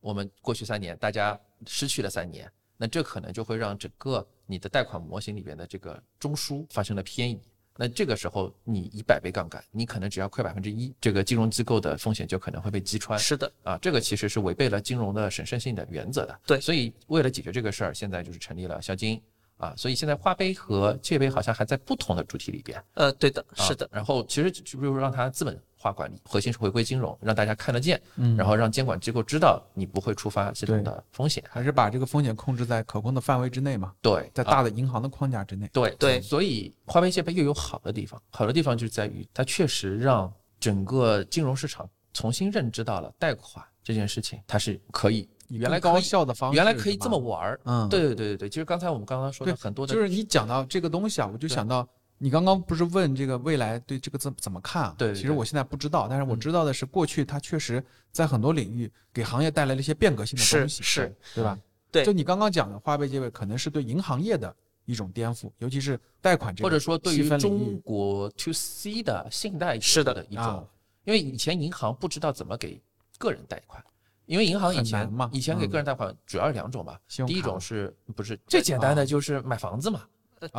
我们过去三年大家失去了三年，那这可能就会让整个你的贷款模型里边的这个中枢发生了偏移。那这个时候，你一百倍杠杆，你可能只要亏百分之一，这个金融机构的风险就可能会被击穿。是的，啊，这个其实是违背了金融的审慎性的原则的。对所以为了解决这个事儿，现在就是成立了小金啊，所以现在花呗和借呗好像还在不同的主体里边。呃，对的，啊是的，然后其实就是让它资本化管理，核心是回归金融，让大家看得见，嗯，然后让监管机构知道你不会触发系统的风险。还是把这个风险控制在可控的范围之内嘛，对，啊在大的银行的框架之内。对对所以花呗借呗又有好的地方，好的地方就在于它确实让整个金融市场重新认知到了贷款这件事情，它是可以原来高效的方式，原来可以这么玩儿。嗯，对对对对对，其实刚才我们刚刚说很多的，就是你讲到这个东西啊，我就想到你刚刚不是问这个未来对这个怎怎么看啊？对对对其实我现在不知道，但是我嗯知道的是，过去它确实在很多领域给行业带来了一些变革性的东西，是，对吧？对就你刚刚讲的花呗借呗，可能是对银行业的一种颠覆，尤其是贷款这个或者说对于中国 to C 的信贷是的一种啊，因为以前银行不知道怎么给个人贷款，因为银行以前嘛以前给嗯个人贷款主要是两种吧，第一种是不是最简单的就是买房子嘛，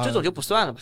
这种就不算了吧？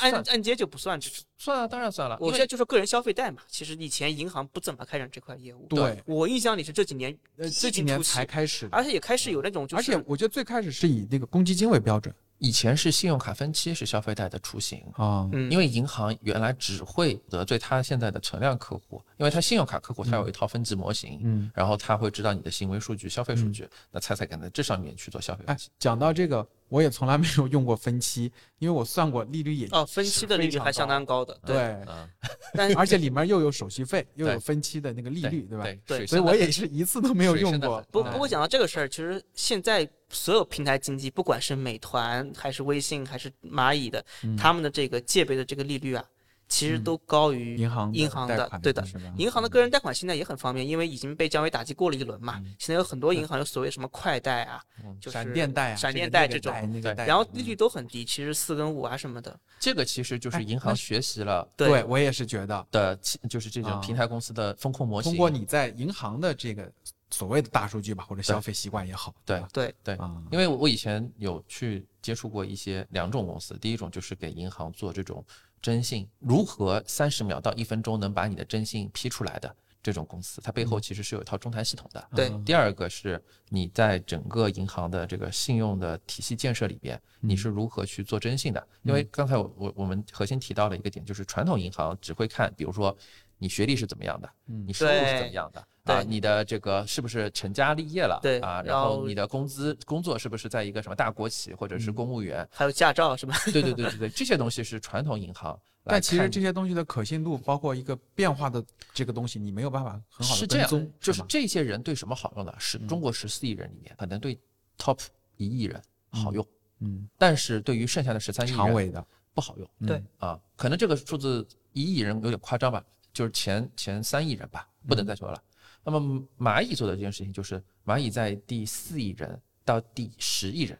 按按按揭就不算这种。算啊，当然算了，我现在就说个人消费贷嘛，其实以前银行不怎么开展这块业务。对，我印象里是这几年这几年才开始，而且也开始有那种，而且我觉得最开始是以那个公积金为标准以前是信用卡分期是消费贷的雏形。啊，嗯，因为银行原来只会得罪他现在的存量客户，因为他信用卡客户他有一套分级模型，嗯，然后他会知道你的行为数据、消费数据，那他才敢在这上面去做消费哎。，讲到这个，我也从来没有用过分期，因为我算过利率也哦，分期的利率还相当高的，对，嗯，但 而且里面又有手续费，又有分期的那个利率，对吧？对所以我也是一次都没有用过。不嗯不过讲到这个事儿，其实现在所有平台经济，不管是美团还是微信还是蚂蚁的，嗯。他们的这个借呗的这个利率啊，其实嗯都高于银行银行的对的？银行的个人贷款现在也很方便，因为已经被降维打击过了一轮嘛。嗯。现在有很多银行有所谓什么快贷啊，就是闪电贷啊，闪电贷这种。然后利率都很低，其实四跟五啊什么的。这个其实就是哎银行学习了。对。我也是觉得，的，就是这啊。种平台公司的风控模型。通过你在银行的这个所谓的大数据吧，或者消费习惯也好，对吧？对，对。啊，因为我以前有去接触过一些两种公司，第一种就是给银行做这种征信，如何三十秒到一分钟能把你的征信批出来的这种公司，它背后其实是有一套中台系统的。对。嗯第二个是你在整个银行的这个信用的体系建设里边，你是如何去做征信的？因为刚才我我我们核心提到了一个点，就是传统银行只会看，比如说你学历是怎么样的，嗯。你收入是怎么样的。对啊，你的这个是不是成家立业了？对啊，然然后后你的工资工作是不是在一个什么大国企或者是公务员？还有驾照是吧？对对对对对，这些东西是传统银行 但其实这些东西的可信度，包括一个变化的这个东西，你没有办法很好是这样的跟踪，，就是这些人对什么好用呢？是中国十四亿人里面，可能对 top 一亿人好用，嗯，但是对于剩下的十三亿人长尾的，不好用嗯对啊。可能这个数字一亿人有点夸张吧，就是前前三亿人吧，不能再说了。那么蚂蚁做的这件事情，就是蚂蚁在第四亿人到第十亿人，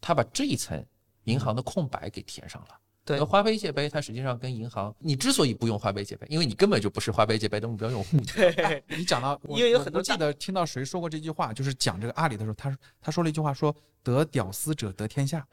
它把这一层银行的空白给填上了。对花呗借呗它实际上跟银行，你之所以不用花呗借呗，因为你根本就不是花呗借呗的目标用户。对，你讲到，我因为有很多记得听到谁说过这句话，就是讲这个阿里的时候，他说他说了一句话说，得屌丝者得天下。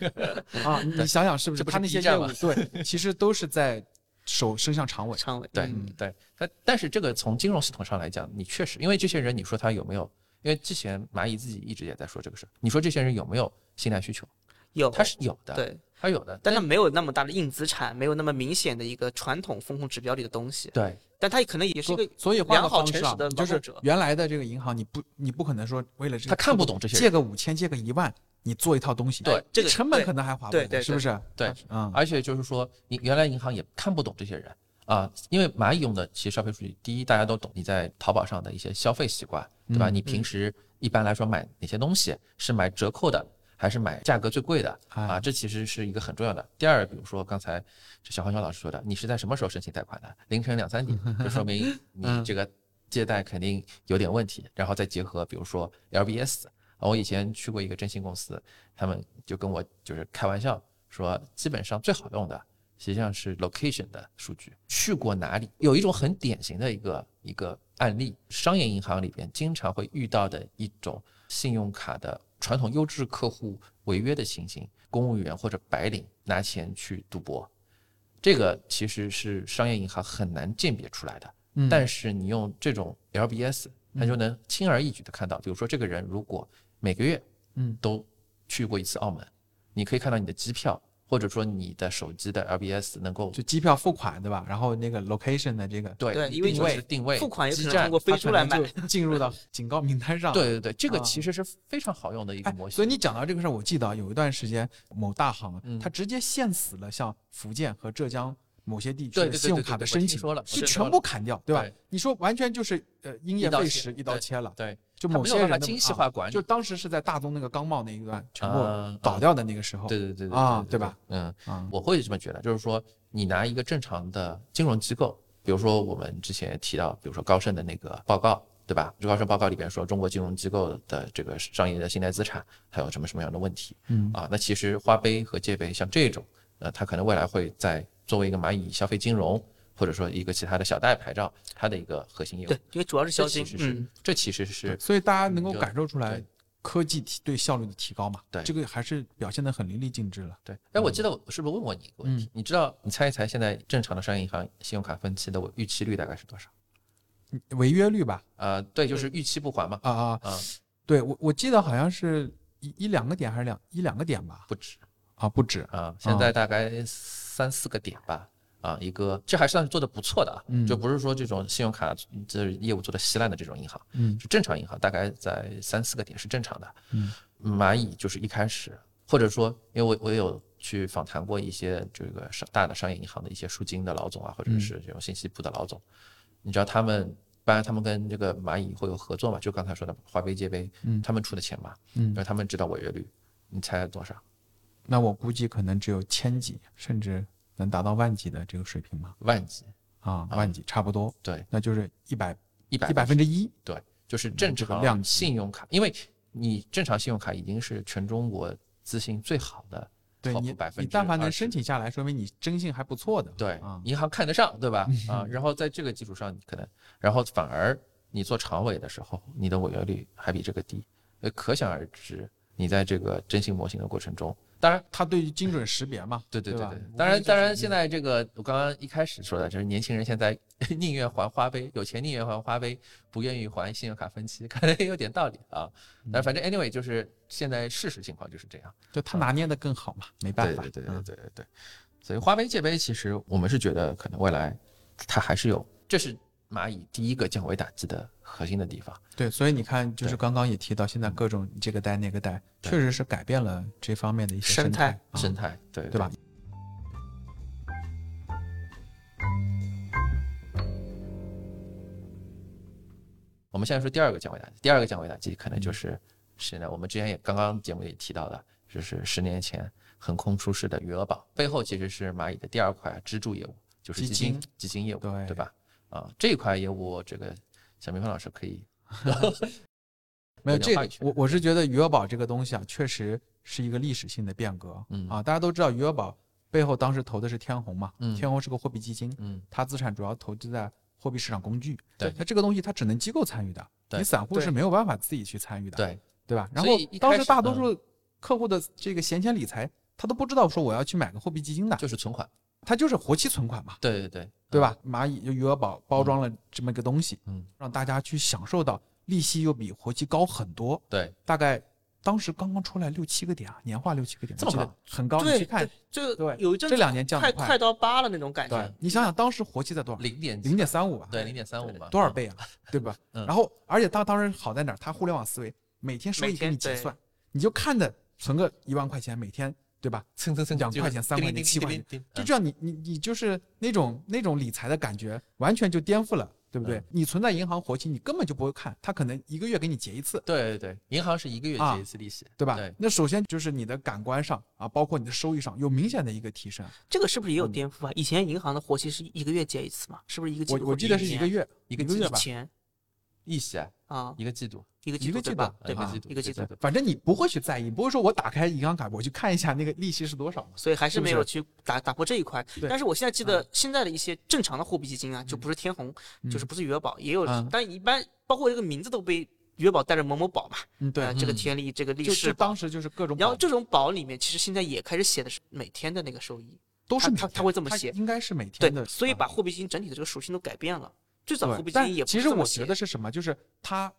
啊，你你想想是不是？他那些业务对，其实都是在手伸向长尾。长尾对嗯对，但但是这个从金融系统上来讲，你确实因为这些人，你说他有没有？因为之前蚂蚁自己一直也在说这个事儿，你说这些人有没有信贷需求？有他是有的，，对，他有的，但他没有那么大的硬资产，没有那么明显的一个传统风控指标里的东西，对但他可能也是一个所以换良好个方式啊诚实的就是原来的这个银行，你不你不可能说为了这个他看不懂这些借个五千借个一万，你做一套东西，对这个成本可能还划不来，对对是不是？对，嗯，而且就是说，你原来银行也看不懂这些人啊，因为蚂蚁用的其实消费数据，第一大家都懂，你在淘宝上的一些消费习惯，对吧？嗯你平时一般来说买哪些东西是买折扣的，还是买价格最贵的啊？哎这其实是一个很重要的。第二，比如说刚才这小黄小老师说的，你是在什么时候申请贷款的？凌晨两三点，就说明 你这个借贷肯定有点问题。然后再结合比如说 LBS，啊我以前去过一个征信公司，他们就跟我就是开玩笑说，基本上最好用的实际上是 location 的数据，去过哪里。有一种很典型的一个一个案例，商业银行里边经常会遇到的一种信用卡的传统优质客户违约的情形，公务员或者白领拿钱去赌博，这个其实是商业银行很难鉴别出来的。嗯但是你用这种 LBS，它就能轻而易举的看到，比如说这个人如果每个月嗯都去过一次澳门，你可以看到你的机票，或者说你的手机的 LBS 能够就机票付款对吧？然后那个 location 的这个对对因为定位定位付款也可基站能通过飞它可书来买，进入到警告名单上。对对对，这个啊其实是非常好用的一个哎模，型。所以你讲到这个事儿，我记得有一段时间某大行嗯它直接限死了像福建和浙江某些地区的信用卡的申请，听说了我就全部砍掉，对吧？你说完全就是呃因业一刀切废食一刀切了，对，就没有办法某些人的精细啊化管理就当时是在大宗那个钢贸那一段全部啊倒掉的那个时候，对对对对啊，对对吧？？嗯，啊，我会这么觉得，就是说，你拿一个正常的金融机构，比如说我们之前提到，比如说高盛的那个报告，对吧？就高盛报告里边说，中国金融机构的这个商业的信贷资产还有什么什么样的问题嗯啊？那其实花呗和借呗像这种，呃，它可能未来会在作为一个蚂蚁消费金融，或者说一个其他的小贷牌照，它的一个核心业务对，，因为主要是这销金，其实是嗯，这其实是所以大家能够感受出来科技提对效率的提高嘛？对这个还是表现得很淋漓尽致了。对，哎，我记得我是不是问过你一个问题？你知道，你猜一猜，现在正常的商业银行信用卡分期的预期率大概是多少？违约率吧？呃，对，就是逾期不还嘛。啊啊，啊，对我我记得好像是一一两个点还是两一两个点吧？不止啊，不止。啊，现在大概三四个点吧。啊，一个这还算是做的不错的啊，嗯就不是说这种信用卡这业务做的稀烂的这种银行，嗯就正常银行大概在三四个点是正常的。嗯，蚂蚁就是一开始，或者说，因为我我有去访谈过一些这个商大的商业银行的一些数金的老总啊，或者嗯是这种信息部的老总，你知道他们，当然他们跟这个蚂蚁会有合作嘛？就刚才说的华为借呗，嗯他们出的钱嘛，嗯然后他们知道违约率，你猜多少？那我估计可能只有千级，甚至能达到万级的这个水平嘛？万级？啊，万几差不多，对，那就是一百一百一百分之一。对，就是正常量信用卡，因为你正常信用卡已经是全中国资信最好的对你你但凡能申请下来，说明你征信还不错的。对啊，银行看得上，对吧？啊，然后在这个基础上，你可能，然后反而你做常委的时候，你的违约率还比这个低，呃，可想而知，你在这个征信模型的过程中，当然，它对于精准识别嘛，对对对对，当然，当然，现在这个我刚刚一开始说的，就是年轻人现在宁愿还花呗，有钱宁愿还花呗，不愿意还信用卡分期，可能也有点道理啊。但反正 anyway，就是现在事实情况就是这样。就他拿捏的更好嘛，没办法。对对对对对对，所以花呗借呗，其实我们是觉得可能未来它还是有，这是蚂蚁第一个降维打击的核心的地方。对，所以你看，就是刚刚也提到，现在各种这个贷那个贷，确实是改变了这方面的一些生态态，啊生态，对对吧？？我们现在说第二个降维打击，第二个降维打击可能就是是呢，我们之前也刚刚节目里提到的，就是十年前横空出世的余额宝，背后其实是蚂蚁的第二块支柱业务，就是基金基金业务，对对吧？啊，这一块业务，这个小明峰老师可以 没有这我我是觉得余额宝这个东西啊，确实是一个历史性的变革。嗯啊，大家都知道余额宝背后当时投的是天弘嘛，嗯天弘是个货币基金，嗯它资产主要投资在货币市场工具。对它这个东西它只能机构参与的，对你散户是没有办法自己去参与的，对对吧？然后当时大多数客户的这个闲钱理财，他都不知道说我要去买个货币基金的，就是存款，它就是活期存款嘛。对对对，对吧？蚂蚁就余额宝包装了这么一个东西，嗯，让大家去享受到利息又比活期高很多，对，大概当时刚刚出来六七个点啊，年化六七个点，这么高很高。你对去看对，这对有一阵子这两年降快得快快到八了那种感对觉，你想想当时活期在多少？零点零点三五吧，对零点三五吧，多少倍啊？对吧？嗯然后而且它当时好在哪儿？它互联网思维，每天收益给你结算，你就看着存个一万块钱，每天对吧？蹭蹭蹭两块钱、三块钱、七块钱，就嗯这样你，你你就是那种那种理财的感觉，完全就颠覆了，对不对？嗯你存在银行活期，你根本就不会看，他可能一个月给你结一次，对对对，银行是一个月啊结一次利息，对吧？对那首先就是你的感官上啊，包括你的收益上有明显的一个提升。这个是不是也有嗯颠覆啊？以前银行的活期是一个月结一次嘛？是不是一个季度？我我记得是一个月，一个月吧，以前利息啊，啊，一个季度，一个季一个季度对吧？对吧一个季？度反正你不会去在意，不会说我打开银行卡我去看一下那个利息是多少嘛。所以还是没有去打打破这一块。但是我现在记得现在的一些正常的货币基金啊，就不是天弘，就是不是余额宝，也有嗯，但一般包括这个名字都被余额宝带着某某宝嘛，嗯，对呃，这个嗯天利，这个利是。当时就是各种保，然后这种宝里面，其实现在也开始写的是每天的那个收益，都是每天他他他会这么写应该是每天的。，所以把啊货币基金整体的这个属性都改变了。最早货币基但金也不其实我觉得是什么，就是它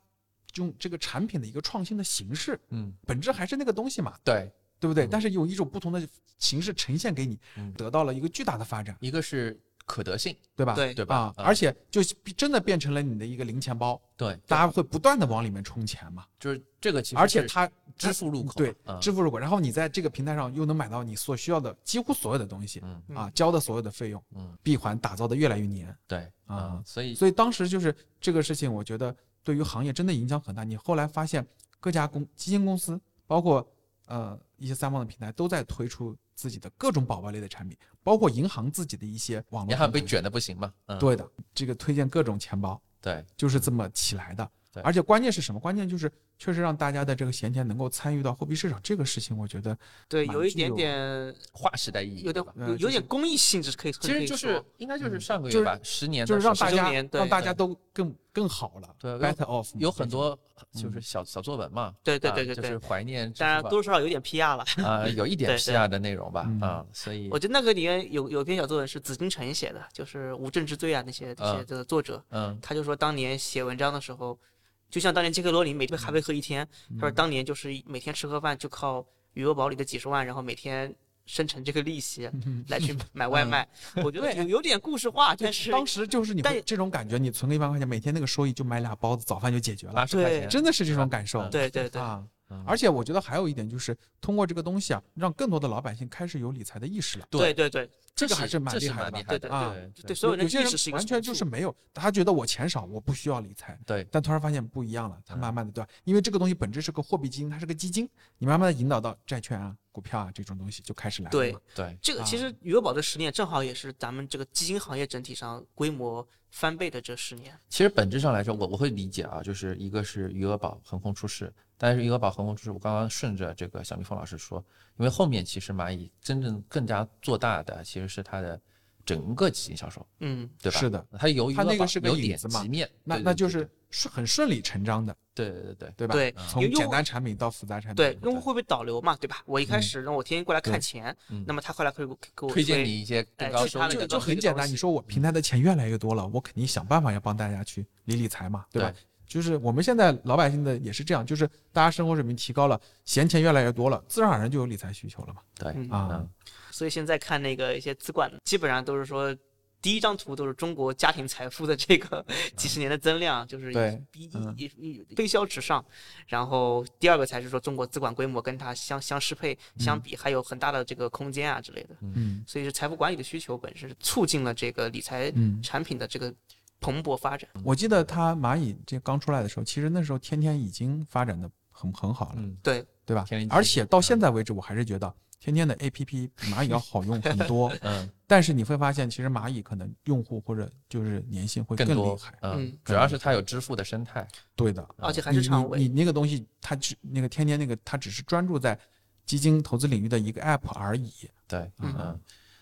用这个产品的一个创新的形式，嗯，本质还是那个东西嘛，对，对不对？嗯。但是用一种不同的形式呈现给你嗯，得到了一个巨大的发展，一个是可得性，对吧？对对吧？而且就真的变成了你的一个零钱包，对，大家会不断的往里面充钱嘛，就是这个其实而且它支付入口，对嗯。支付入口，然后你在这个平台上又能买到你所需要的几乎所有的东西嗯。啊，交的所有的费用，嗯，闭环打造的越来越黏，对。啊嗯所以所以当时就是这个事情，我觉得对于行业真的影响很大。你后来发现各家公基金公司，包括呃一些三方的平台，都在推出自己的各种宝宝类的产品，包括银行自己的一些网络银行被卷的不行嘛，嗯，对的，这个推荐各种钱包对就是这么起来的对。而且关键是什么？关键就是确实让大家的这个闲钱能够参与到货币市场这个事情，我觉得对，有一点点划时代意义，有点有有点公益性质，可以其实就是应该就是上个月吧，十年就是让大家19年对让大家都更更好了，对 better off 有很多就是小小作文嘛，对对啊对对对就是怀念支当然多多少少有点 PR 了。啊，有一 点 PR 的内容吧嗯啊，所以我觉得那个里面有有一篇小作文是紫金城写的，就是无证之罪啊那些这些嗯的作者，嗯。他就说当年写文章的时候，就像当年杰克罗琳每杯咖啡喝一天，嗯他说当年就是每天吃喝饭就靠余额宝里的几十万，然后每天生成这个利息来去 买外卖。我觉得有有点故事化，但是当时就是你但这种感觉，你存个一万块钱，每天那个收益就买俩包子，早饭就解决了对，真的是这种感受。嗯对对对，而且我觉得还有一点就是，通过这个东西啊，让更多的老百姓开始有理财的意识了。对对对这个还是蛮厉害的吧蛮厉害的对啊对对，所有人有些人完全就是没有，他觉得我钱少，我不需要理财。对但突然发现不一样了，他嗯慢慢的对吧？因为这个东西本质是个货币基金，它是个基金，你慢慢的引导到债券啊、股票啊这种东西就开始来了对。对这个其实余额宝这十年正好也是咱们这个基金行业整体上规模翻倍的这十年。其实本质上来说，我我会理解啊，就是一个是余额宝横空出世，但是余额宝横空出世，我刚刚顺着这个小蜜蜂老师说，因为后面其实蚂蚁真正更加做大的其实是它的整个基金销售，嗯，对吧？是的，它由于它那个是个有点引子嘛极面，那那就是顺很顺理成章的，对对对对对吧？对从简单产品到复杂产品，对，用户会不会导流嘛，对吧？我一开始让我天天过来看钱嗯，那么他后来会给我给我推荐你一些更哎高收益的就很简单，你说我平台的钱越来越多了，我肯定想办法要帮大家去理理财嘛，对吧？就是我们现在老百姓的也是这样，就是大家生活水平提高了，闲钱越来越多了，自然而然就有理财需求了嘛。对嗯啊嗯所以现在看那个一些资管，基本上都是说，第一张图都是中国家庭财富的这个几十年的增量，就是对一嗯一一一飞霄直上。然后第二个才是说中国资管规模跟它相相适配相比，还有很大的这个空间啊之类的。嗯所以是财富管理的需求本身是促进了这个理财嗯，产品的这个蓬勃发展。我记得它蚂蚁这刚出来的时候，其实那时候天天已经发展的很很好了，嗯，对，对吧？而且到现在为止，我还是觉得天天的 APP 比 蚂蚁要好用很多。嗯，但是你会发现，其实蚂蚁可能用户或者就是粘性会更多厉害。嗯嗯，主要是它有支付的生态，对的，而且还你是长尾。你你那个东西，它只那个天天那个，它只是专注在基金投资领域的一个 app 而已。对，嗯嗯，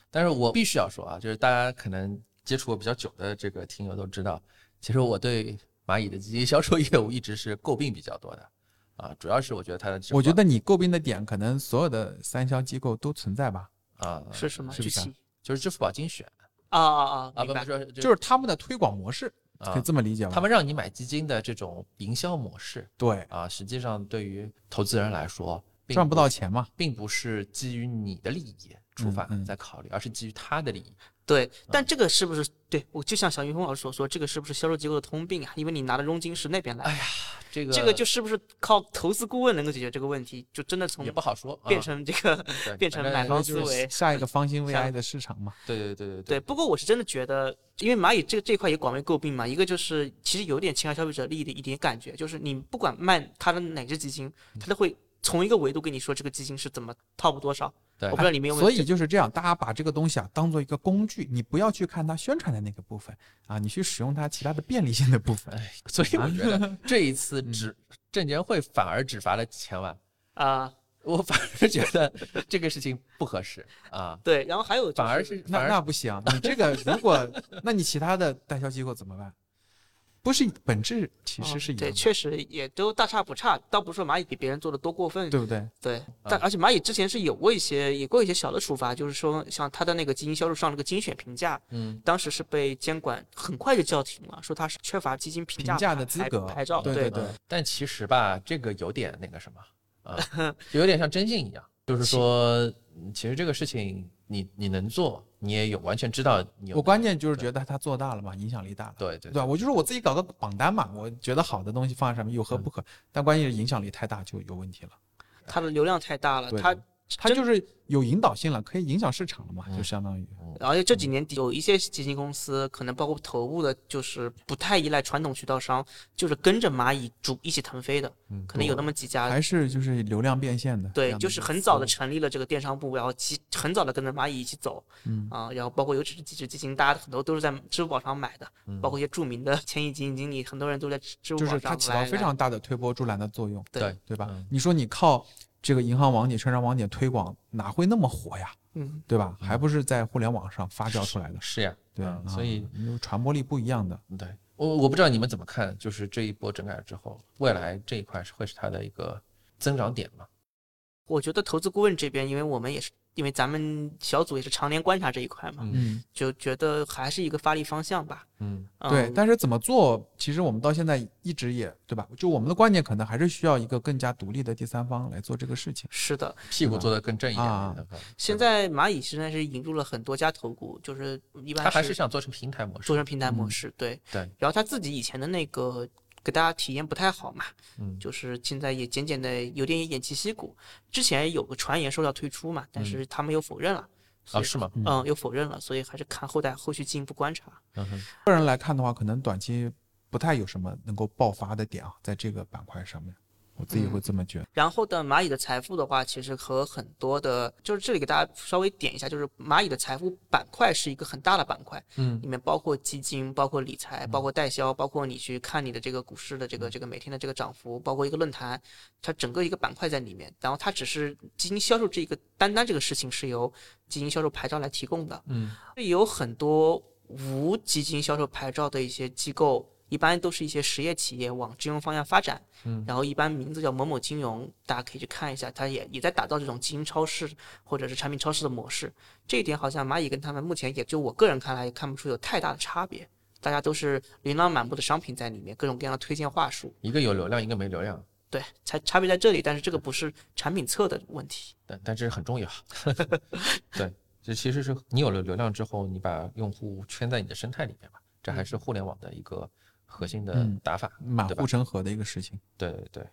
但是我必须要说啊，就是大家可能接触过比较久的这个听友都知道，其实我对蚂蚁的基金销售业务一直是诟病比较多的，啊，主要是我觉得它的我觉得你诟病的点，可能所有的三销机构都存在吧，啊是什么？是不是啊具体就是支付宝精选啊啊啊！啊，明白不不。说就就是他们的推广模式，可以啊，这么理解吗？他们让你买基金的这种营销模式对啊，实际上对于投资人来说，赚不到钱嘛，并不是基于你的利益出发在考虑，而是基于他的利益对，嗯但这个是不是对我就像小云峰老师所说，这个是不是销售机构的通病啊？因为你拿的佣金是那边来的，哎呀，这个这个就是不是靠投资顾问能够解决这个问题？就真的从也不好说，变啊成这个 变成买方思维。下一个方兴 未像艾的市场嘛。对对对对对，不过我是真的觉得，因为蚂蚁这这块也广为诟病嘛，一个就是其实有点侵害消费者利益的一点感觉，就是你不管卖它的哪只基金，它都会从一个维度跟你说这个基金是怎么 top 多少。对我不知道你们有没有所。以就是这样，大家把这个东西啊当做一个工具，你不要去看它宣传的那个部分啊，你去使用它其他的便利性的部分。哎，所以我觉得这一次嗯只证监会反而只罚了几千万，啊、我反而觉得这个事情不合适啊，对，然后还有、就是、反而是那反而那不行，你这个如果，那你其他的代销机构怎么办？不是本质其实是一样对，确实也都大差不差，倒不是说蚂蚁比别人做的多过分，对不对？对，但而且蚂蚁之前是有过一些，有过一些小的处罚，就是说像它的那个基金销售上了个精选评价，嗯，当时是被监管很快就叫停了，说它是缺乏基金评价评价的资格。牌照，对对对嗯但其实吧，这个有点那个什么啊，就 有点像征信一样，就是说，嗯其实这个事情你你能做，你也有完全知道你有我关键就是觉得他做大了嘛，影响力大了。对对对吧？我就是我自己搞个榜单嘛，我觉得好的东西放在上面有何不可？但关键是影响力太大就有问题了。它的流量太大了，它对它就是有引导性了，可以影响市场了嘛，就相当于。而且这几年有一些基金公司，可能包括头部的，就是不太依赖传统渠道商，就是跟着蚂蚁主一起腾飞的，可能有那么几家。还是就是流量变现的。对，就是很早的成立了这个电商部，然后其很早的跟着蚂蚁一起走，嗯啊，然后包括尤其是几只基金，大家很多都是在支付宝上买的，包括一些著名的千亿基金经理，很多人都在支支付就是它起到非常大的推波助澜的作用，对对吧嗯？你说你靠这个银行网点、券商网点推广，哪会那么火呀？嗯，对吧？还不是在互联网上发酵出来的。是呀，对所以嗯传播力不一样的。对我我不知道你们怎么看，就是这一波整改之后，未来这一块是会是它的一个增长点吗？我觉得投资顾问这边，因为我们也是，因为咱们小组也是常年观察这一块嘛，嗯，就觉得还是一个发力方向吧。嗯对。嗯但是怎么做，其实我们到现在一直也对吧？就我们的观念可能还是需要一个更加独立的第三方来做这个事情。是的，屁股做得更正一点啊，现在蚂蚁现在是引入了很多家投顾，就是一般他还是想做成平台模式做。成平台模式，对对。然后他自己以前的那个给大家体验不太好嘛，嗯就是现在也渐渐的有点偃旗息鼓。之前有个传言说要退出嘛，但是他们又否认了。所哦，以是吗？嗯，又否认了，所以还是看后代后续进一步观察。嗯哼，个人来看的话，可能短期不太有什么能够爆发的点啊，在这个板块上面，我自己会这么觉得。然后的蚂蚁的财富的话，其实和很多的，就是这里给大家稍微点一下，就是蚂蚁的财富板块是一个很大的板块，嗯里面包括基金、包括理财、包括代销，包括你去看你的这个股市的嗯这个这个每天的这个涨幅，包括一个论坛，它整个一个板块在里面。然后它只是基金销售这个单单这个事情是由基金销售牌照来提供的，嗯，有很多无基金销售牌照的一些机构。一般都是一些实业企业往金融方向发展，嗯，然后一般名字叫某某金融，大家可以去看一下，它也也在打造这种基因超市或者是产品超市的模式。这一点好像蚂蚁跟他们目前也就我个人看来也看不出有太大的差别，大家都是琳琅满目的商品在里面，各种各样的推荐话术，一个有流量，一个没流量，对，差差别在这里。但是这个不是产品侧的问题，但但这很重要。对，这其实是你有了流量之后，你把用户圈在你的生态里面吧，这还是互联网的一个核心的嗯打法，对吧满护？城河的一个事情。对对对。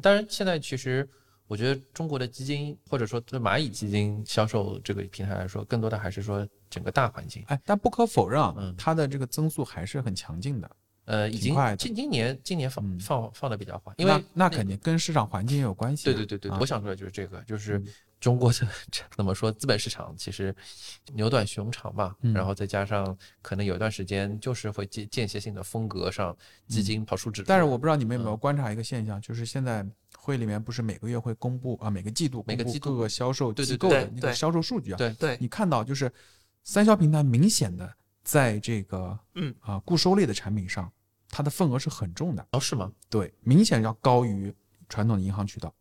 当然，现在其实我觉得中国的基金或者说对蚂蚁基金销售这个平台来说，更多的还是说整个大环境。哎，但不可否认啊嗯，它的这个增速还是很强劲的。呃，已经挺快今今年今年放嗯放放的比较缓，因为那那肯定跟市场环境也有关系啊。对对对我想说的就是这个，就是中国的 怎么说，资本市场其实牛短熊长嘛，嗯然后再加上可能有一段时间就是会间间歇性的风格上基金跑输指数，但是我不知道你们有没有嗯观察一个现象，就是现在会里面不是每个月会公布啊，每个季度每个季度各个销售对对机构的那个销售数据啊。对对你看到就是三销平台明显的在这个嗯啊固收类的产品上，它的份额是很重的，哦是吗？对，明显要高于传统的银行渠道。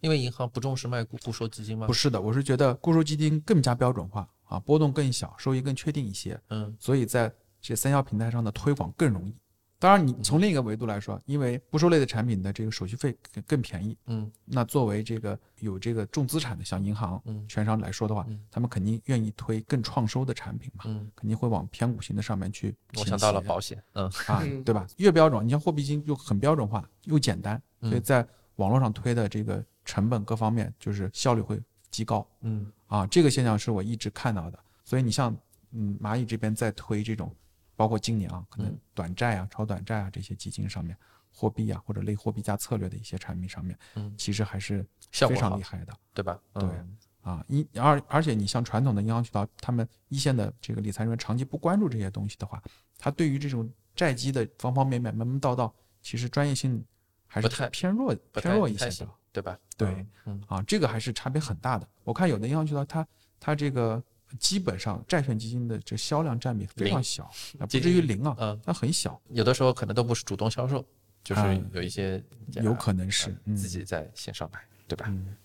因为银行不重视卖固固收基金吗不？是的，我是觉得固收基金更加标准化啊，波动更小，收益更确定一些，嗯，所以在这三幺平台上的推广更容易。当然，你从另一个维度来说，因为不收类的产品的这个手续费更更便宜，嗯那作为这个有这个重资产的像银行、嗯券商来说的话，嗯他们肯定愿意推更创收的产品嘛，嗯，肯定会往偏股型的上面去倾斜。我想到了保险，嗯啊嗯，对吧？越标准，你像货币基金就很标准化又简单，所以嗯在网络上推的这个成本各方面就是效率会极高嗯啊。这个现象是我一直看到的。所以你像嗯蚂蚁这边在推这种，包括今年啊，可能嗯短债啊、超短债啊这些基金上面，货币啊或者类货币加策略的一些产品上面，嗯，其实还是非常厉害的。对吧？对嗯啊，一而而且你像传统的银行渠道，他们一线的这个理财人员长期不关注这些东西的话，他对于这种债基的方方面面、门门道道，其实专业性还是太偏弱偏弱一些的对吧？对嗯啊，这个还是差别很大的。我看有的银行渠道，它它这个基本上债券基金的这销量占比非常小，啊，不至于零啊，嗯，它很小，有的时候可能都不是主动销售，就是啊有一些有可能是自己在线上买，对吧？嗯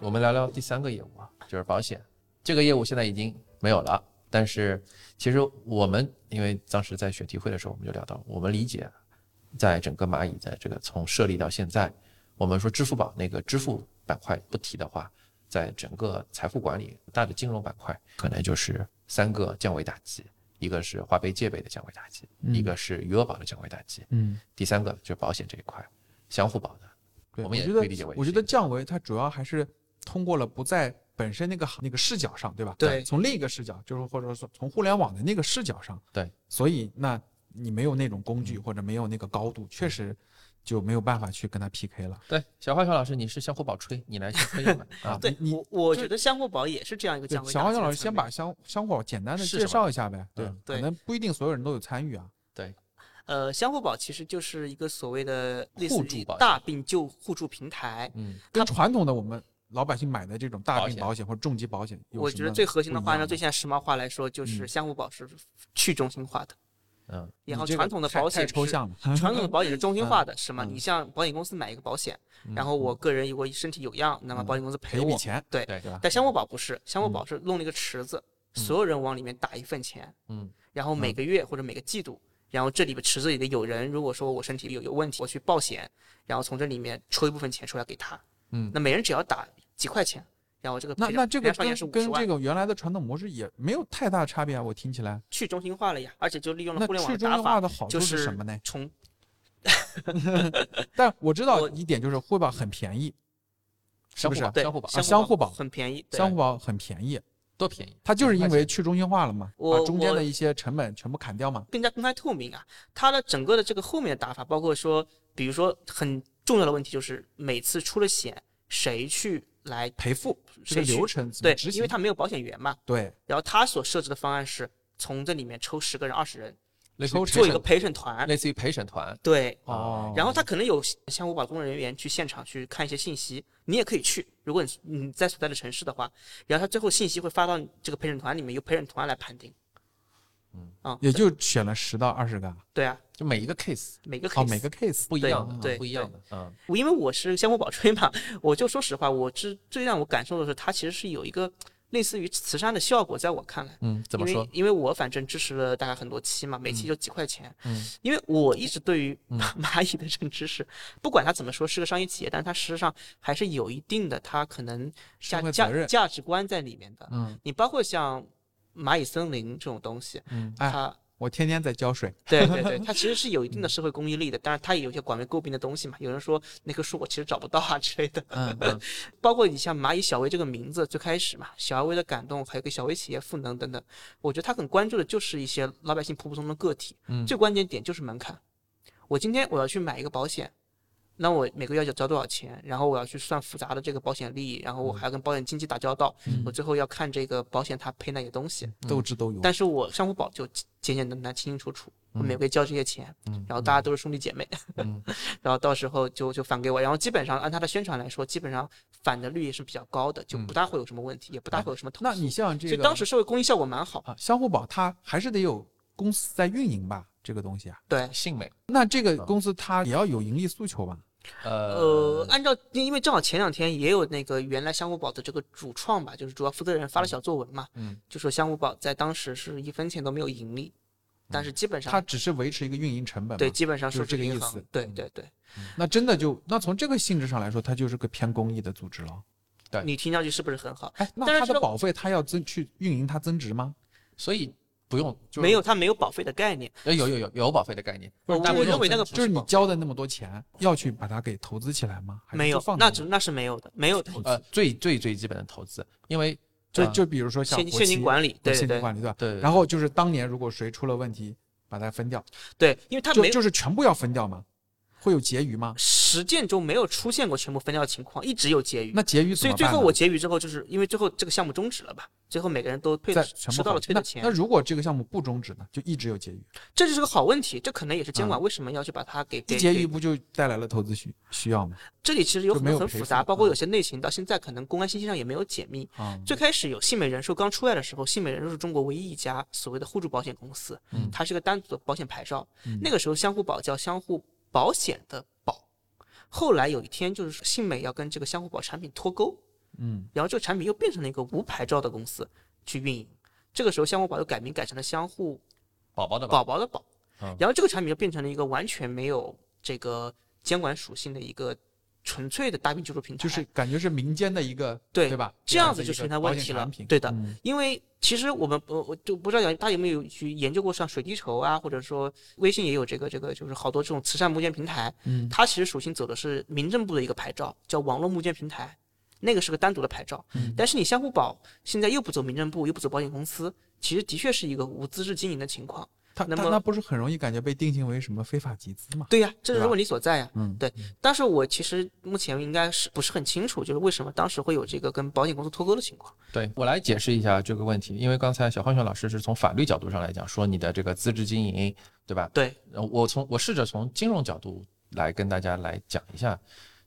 我们聊聊第三个业务啊，就是保险。这个业务现在已经没有了，但是其实我们因为当时在选题会的时候，我们就聊到，我们理解，在整个蚂蚁在这个从设立到现在，我们说支付宝那个支付板块不提的话，在整个财富管理大的金融板块，可能就是三个降维打击，一个是花呗借呗的降维打击，一个是余额宝的降维打击，嗯，第三个就是保险这一块相互保的。我们也可以理解为我觉得降维它主要还是通过了不在本身那个行那个视角上，对吧？对从另一个视角，就是或者说从互联网的那个视角上，对，所以那你没有那种工具或者没有那个高度，确实就没有办法去跟他 PK 了。对，小花小老师，你是相互宝吹，你来先吹一把 啊。对你我我觉得相互宝也是这样一个对降，维小花小老师先把相相互宝简单的介绍一下呗。对可能不一定所有人都有参与啊。对，呃，相互宝其实就是一个所谓的类似于互助大病救互助平台。嗯，跟传统的我们老百姓买的这种大病保险或者重疾保险我觉得最核心的话，呢，最现在时髦话来说，就是嗯。相互保是去中心化的。嗯，然后传统的保险是抽象了。传统的保险是中心化的，什么？嗯。你像保险公司买一个保险，嗯然后我个人如果身体有恙，那么保险公司赔我。一笔钱，对对对吧？但相互保不是，相互嗯。保是弄了一个池子，所有人往里面打一份钱，嗯，然后每个月或者每个季度，然后这里边池子里的有人，如果说我身体有有问题，我去报险，然后从这里面抽一部分钱出来给他，嗯那每人只要打几块钱，然后这个那那这个赔偿上限是50万跟跟这个原来的传统模式也没有太大差别啊，我听起来。去中心化了呀，而且就利用了互联网去中心化的好处是什么呢？从 但我知道一点就是互保很便宜，是不是相互保？对相互保很便宜，相互保很便宜，多便宜？它就是因为去中心化了嘛，把中间的一些成本全部砍掉嘛。更加公开透明啊。它的整个的这个后面的打法，包括说，比如说很重要的问题就是每次出了险，谁去来赔付这个谁去流程对？因为他没有保险员嘛，对然后他所设置的方案是从这里面抽十个人、二十人，做一个陪陪审团，类似于陪审团。对。哦，然后他可能有相互保工作人员去现场去看一些信息，你也可以去。如果你你在所在的城市的话，然后他最后信息会发到这个陪审团里面，由陪审团来判定。嗯啊，也就选了十到二十个啊，对啊，就每一个 case 每个哦，case。每个 case 不一样的，对不一样的，嗯我因为我是相互保吹嘛，我就说实话，我之最让我感受的是，它其实是有一个类似于慈善的效果，在我看来。嗯，怎么说？因为？因为我反正支持了大概很多期嘛，每期就几块钱。嗯，因为我一直对于嗯。蚂蚁的认知是，不管它怎么说是个商业企业，但是它实际上还是有一定的它可能价价社会责任。价值观在里面的。嗯。你包括像蚂蚁森林这种东西，嗯哎它我天天在浇水，对对对，它其实是有一定的社会公益力的，当然它也有一些广为诟病的东西嘛。有人说那棵树我其实找不到啊 之类的，嗯嗯 包括你像蚂蚁小薇这个名字，最开始嘛，小而微的感动，还有给小微企业赋能等等，我觉得他很关注的就是一些老百姓普普通通的个体，嗯最关键点就是门槛。我今天我要去买一个保险，那我每个月要交多少钱？然后我要去算复杂的这个保险利益，然后我还要跟保险经纪打交道，我最后要看这个保险它赔哪些东西。斗智斗勇。但是我相互保就简简单单、清清楚楚，我每个月交这些钱，嗯然后大家都是兄弟姐妹，嗯 然后到时候就就返给我，然后基本上按他的宣传来说，基本上返的率也是比较高的，就不大会有什么问题，也不大会有什么投诉。那你像这个，所以当时社会公益效果蛮好。啊，相互保它还是得有公司在运营吧，这个东西啊。对，信美那这个公司它也要有盈利诉求吧？呃，按照因因为正好前两天也有那个原来相互宝的这个主创吧，就是主要负责人发了小作文嘛，嗯，就说相互宝在当时是一分钱都没有盈利，但是基本上它只是维持一个运营成本。对基本上是这个意思嗯对对对，那真的就那从这个性质上来说，它就是个偏公益的组织了。对你听上去是不是很好？哎，那但是它的保费它要增去运营它增值吗？所以不用就是没有，它没有保费的概念。呃有有有有保费的概念，但不是我认为那个就是你交的那么多钱，要去把它给投资起来吗？还没有放，那只那是没有的，没有的。呃最最最基本的投资，因为就呃就比如说像现金管理，对现金管理对吧？对，然后就是当年如果谁出了问题，把它分掉，对，因为它没就是全部要分掉吗？会有结余吗？实践中没有出现过全部分掉的情况，一直有结余。那结余所以最后我结余之后，就是因为最后这个项目终止了吧，最后每个人都退再了吃到了退的钱那，如果这个项目不终止呢，就一直有结余，这就是个好问题。这可能也是监管为什么要去把它给结余不就带来了投资需需要吗？这里其实有很多很复杂，包括啊有些内情到现在可能公安信息上也没有解密。啊，最开始有信美人寿刚出来的时候，信美人寿是中国唯一一家所谓的互助保险公司，嗯它是个单独的保险牌照。嗯那个时候相互保交相互保险的保，后来有一天就是说信美要跟这个相互宝产品脱钩，嗯，然后这个产品又变成了一个无牌照的公司去运营。这个时候相互宝又改名改成了相互宝宝的宝。宝的宝。嗯，然后这个产品就变成了一个完全没有这个监管属性的一个纯粹的大病救助平台，就是感觉是民间的一个对对吧？这样子就存在问题了。对的，嗯因为其实我们我我就不知道大家有没有去研究过像水滴筹啊，或者说微信也有这个这个，就是好多这种慈善募捐平台，嗯它其实属性走的是民政部的一个牌照，叫网络募捐平台，那个是个单独的牌照。嗯但是你相互保现在又不走民政部，又不走保险公司，其实的确是一个无资质经营的情况。他那么他那不是很容易感觉被定性为什么非法集资吗？对呀、这对吧是问题所在呀。嗯，对，但是我其实目前应该是不是很清楚，就是为什么当时会有这个跟保险公司脱钩的情况。对我来解释一下这个问题，因为刚才小浣熊老师是从法律角度上来讲，说你的这个资质经营，对吧？对，呃我从我试着从金融角度来跟大家来讲一下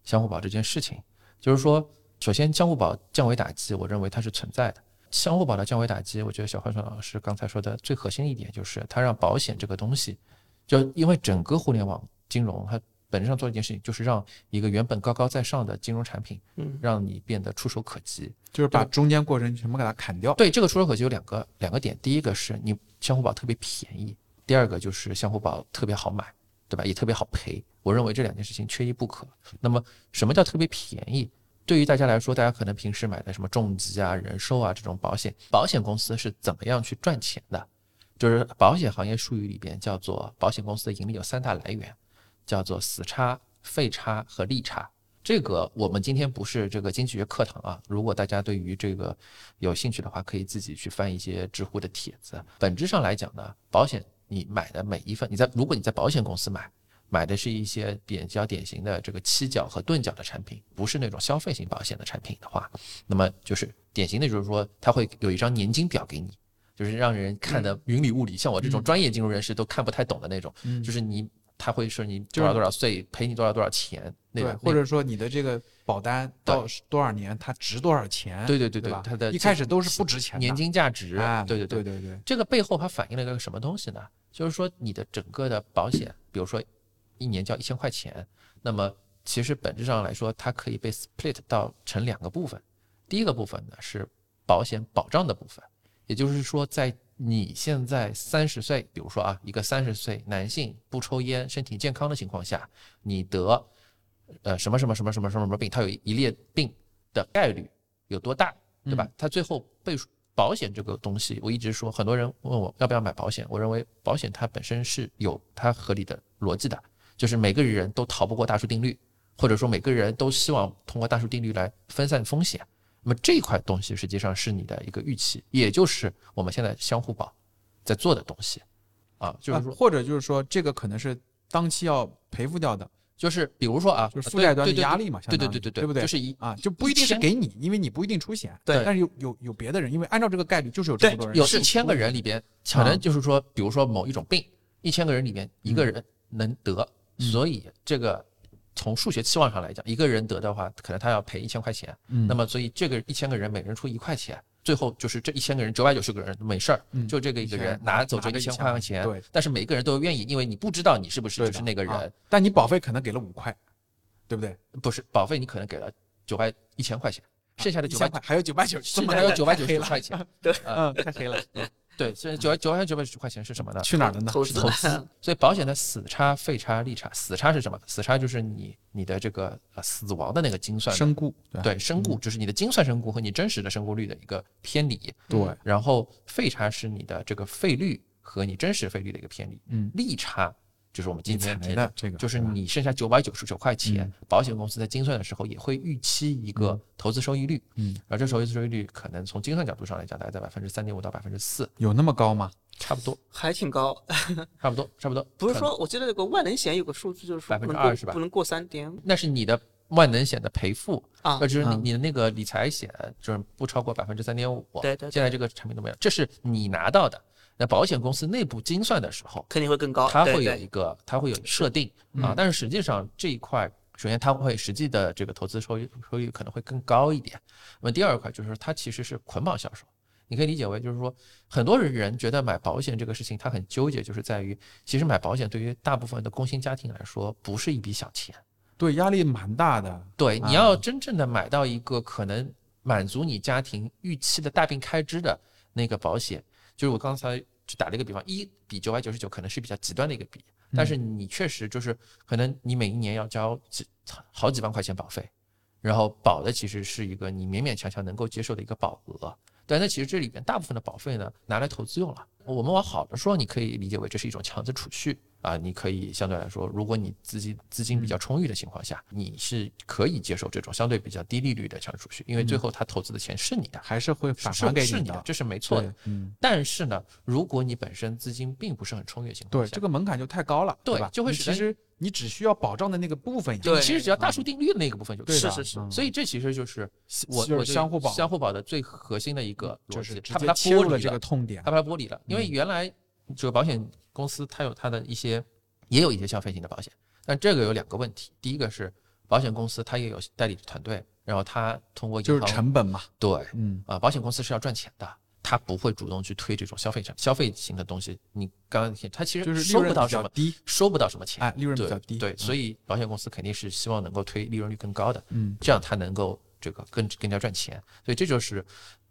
相互保这件事情，就是说，首先相互保降维打击，我认为它是存在的。相互保的降维打击，我觉得小浣熊老师刚才说的最核心一点就是，它让保险这个东西，就因为整个互联网金融它本质上做一件事情，就是让一个原本高高在上的金融产品，嗯，让你变得触手可及。就是把中间过程全部给它砍掉。对这个触手可及有两个两个点，第一个是你相互保特别便宜，第二个就是相互保特别好买，对吧？也特别好赔。我认为这两件事情缺一不可。那么什么叫特别便宜？对于大家来说，大家可能平时买的什么重疾啊、人寿啊这种保险，保险公司是怎么样去赚钱的？就是保险行业术语里边叫做保险公司的盈利有三大来源，叫做死差、费差和利差。这个我们今天不是这个经济学课堂啊，如果大家对于这个有兴趣的话，可以自己去翻一些知乎的帖子。本质上来讲呢，保险你买的每一份，你在如果你在保险公司买，买的是一些比较典型的这个期缴和钝角的产品，不是那种消费型保险的产品的话，那么就是典型的就是说，它会有一张年金表给你，就是让人看得云里雾里，像我这种专业金融人士都看不太懂的那种，嗯就是你他会说你多少多少岁赔你多少多少钱那对，种，或者说你的这个保单到多少年，它值多少钱？对对对对它的一开始都是不值钱的年金价值，哎，对对对对对，这个背后它反映了一个什么东西呢？就是说你的整个的保险，比如说一年交一千块钱，那么其实本质上来说，它可以被 split 到成两个部分。第一个部分呢是保险保障的部分，也就是说，在你现在三十岁，比如说啊，一个三十岁男性不抽烟、身体健康的情况下，你得呃什么什么什么什么什么什么病，它有一列病的概率有多大，对吧？它最后被保险这个东西，我一直说，很多人问我要不要买保险，我认为保险它本身是有它合理的逻辑的，就是每个人都逃不过大数定律，或者说每个人都希望通过大数定律来分散风险。那么这一块东西实际上是你的一个预期，也就是我们现在相互保在做的东西啊，就是说，啊或者就是说这个可能是当期要赔付掉的，就是比如说啊，就是负债端的压力嘛，相对对对对对不对？就是一啊，就不一定是给你，因为你不一定出险，对但是有有有别的人，因为按照这个概率就是有这么多人，有一千个人里边，可啊能就是说，比如说某一种病，一千个人里边一个人能得，嗯所以这个从数学期望上来讲，一个人得的话，可能他要赔一千块钱。嗯那么所以这个一千个人每人出一块钱，最后就是这一千个人九百九十个人没事儿，嗯就这个一个人拿走这一千块钱，对，但是每个人都愿意，因为你不知道你是不是就是那个人，啊但你保费可能给了五块，对不对？不是保费，你可能给了九百一千块钱，剩下的九百块还有九百九，剩下还有九百九十九，块钱。对嗯，太黑了，对，所以九九千九百九十块钱是什么呢？去哪儿了呢？投资投资。所以保险的死差、费差、利差，死差是什么？死差就是你你的这个呃死亡的那个精算的身故，对身故，就是你的精算身故和你真实的身故率的一个偏离。对，然后费差是你的这个费率和你真实费率的一个偏离。嗯，利差就是我们今天提的这个就是你剩下九百九十九块钱嗯，保险公司在精算的时候也会预期一个投资收益率。嗯，而这投资收益率可能从精算角度上来讲，大概在百分之三点五到百分之四，有那么高吗？差不多，还挺高。差不多，差不多。不是说，我记得有个万能险有个数字，就是说不能2%是吧不能过三点那是你的万能险的赔付，啊那，就是你嗯你的那个理财险，就是不超过百分之三点五。对对对现在这个产品都没有，这是你拿到的。那保险公司内部精算的时候，肯定会更高。它会有对对一个，它会有设定啊，但是实际上这一块，首先它会实际的这个投资收益收益可能会更高一点。那么第二块就是它其实是捆绑销售，你可以理解为就是说，很多人觉得买保险这个事情他很纠结，就是在于其实买保险对于大部分的工薪家庭来说不是一笔小钱。对，压力蛮大的。对，啊你要真正的买到一个可能满足你家庭预期的大病开支的那个保险，就是我刚才就打了一个比方，一比九百九十九可能是比较极端的一个比，但是你确实就是可能你每一年要交几好几万块钱保费，然后保的其实是一个你勉勉强强能够接受的一个保额。对，那其实这里边大部分的保费呢，拿来投资用了。我们往好的说，你可以理解为这是一种强制储蓄啊，你可以相对来说，如果你资金资金比较充裕的情况下，你是可以接受这种相对比较低利率的强制储蓄，因为最后他投资的钱是你的，还是会返还给你的，，这是没错的。，嗯，但是呢，如果你本身资金并不是很充裕的情况下对，下，这个门槛就太高了，对吧？就会使其实你只需要保障的那个部分，对你其实只要大数定律的那个部分就可以了是是是嗯所以这其实就是我我对相互保相互保的最核心的一个逻辑，就是直它把它剥离这个痛点它。把它剥离了，因为原来这个保险公司它有它的一些，也有一些消费型的保险，但这个有两个问题，第一个是保险公司它也有代理团队，然后它通过银就是成本嘛，对嗯，啊，保险公司是要赚钱的。它不会主动去推这种消费产消费型的东西，你刚刚提，它其实收就是利润不到什么，比较低，收不到什么钱，哎，利润比较低，对，所以以保险公司肯定是希望能够推利润率更高的，嗯，这样它能够这个更更加赚钱。所以这就是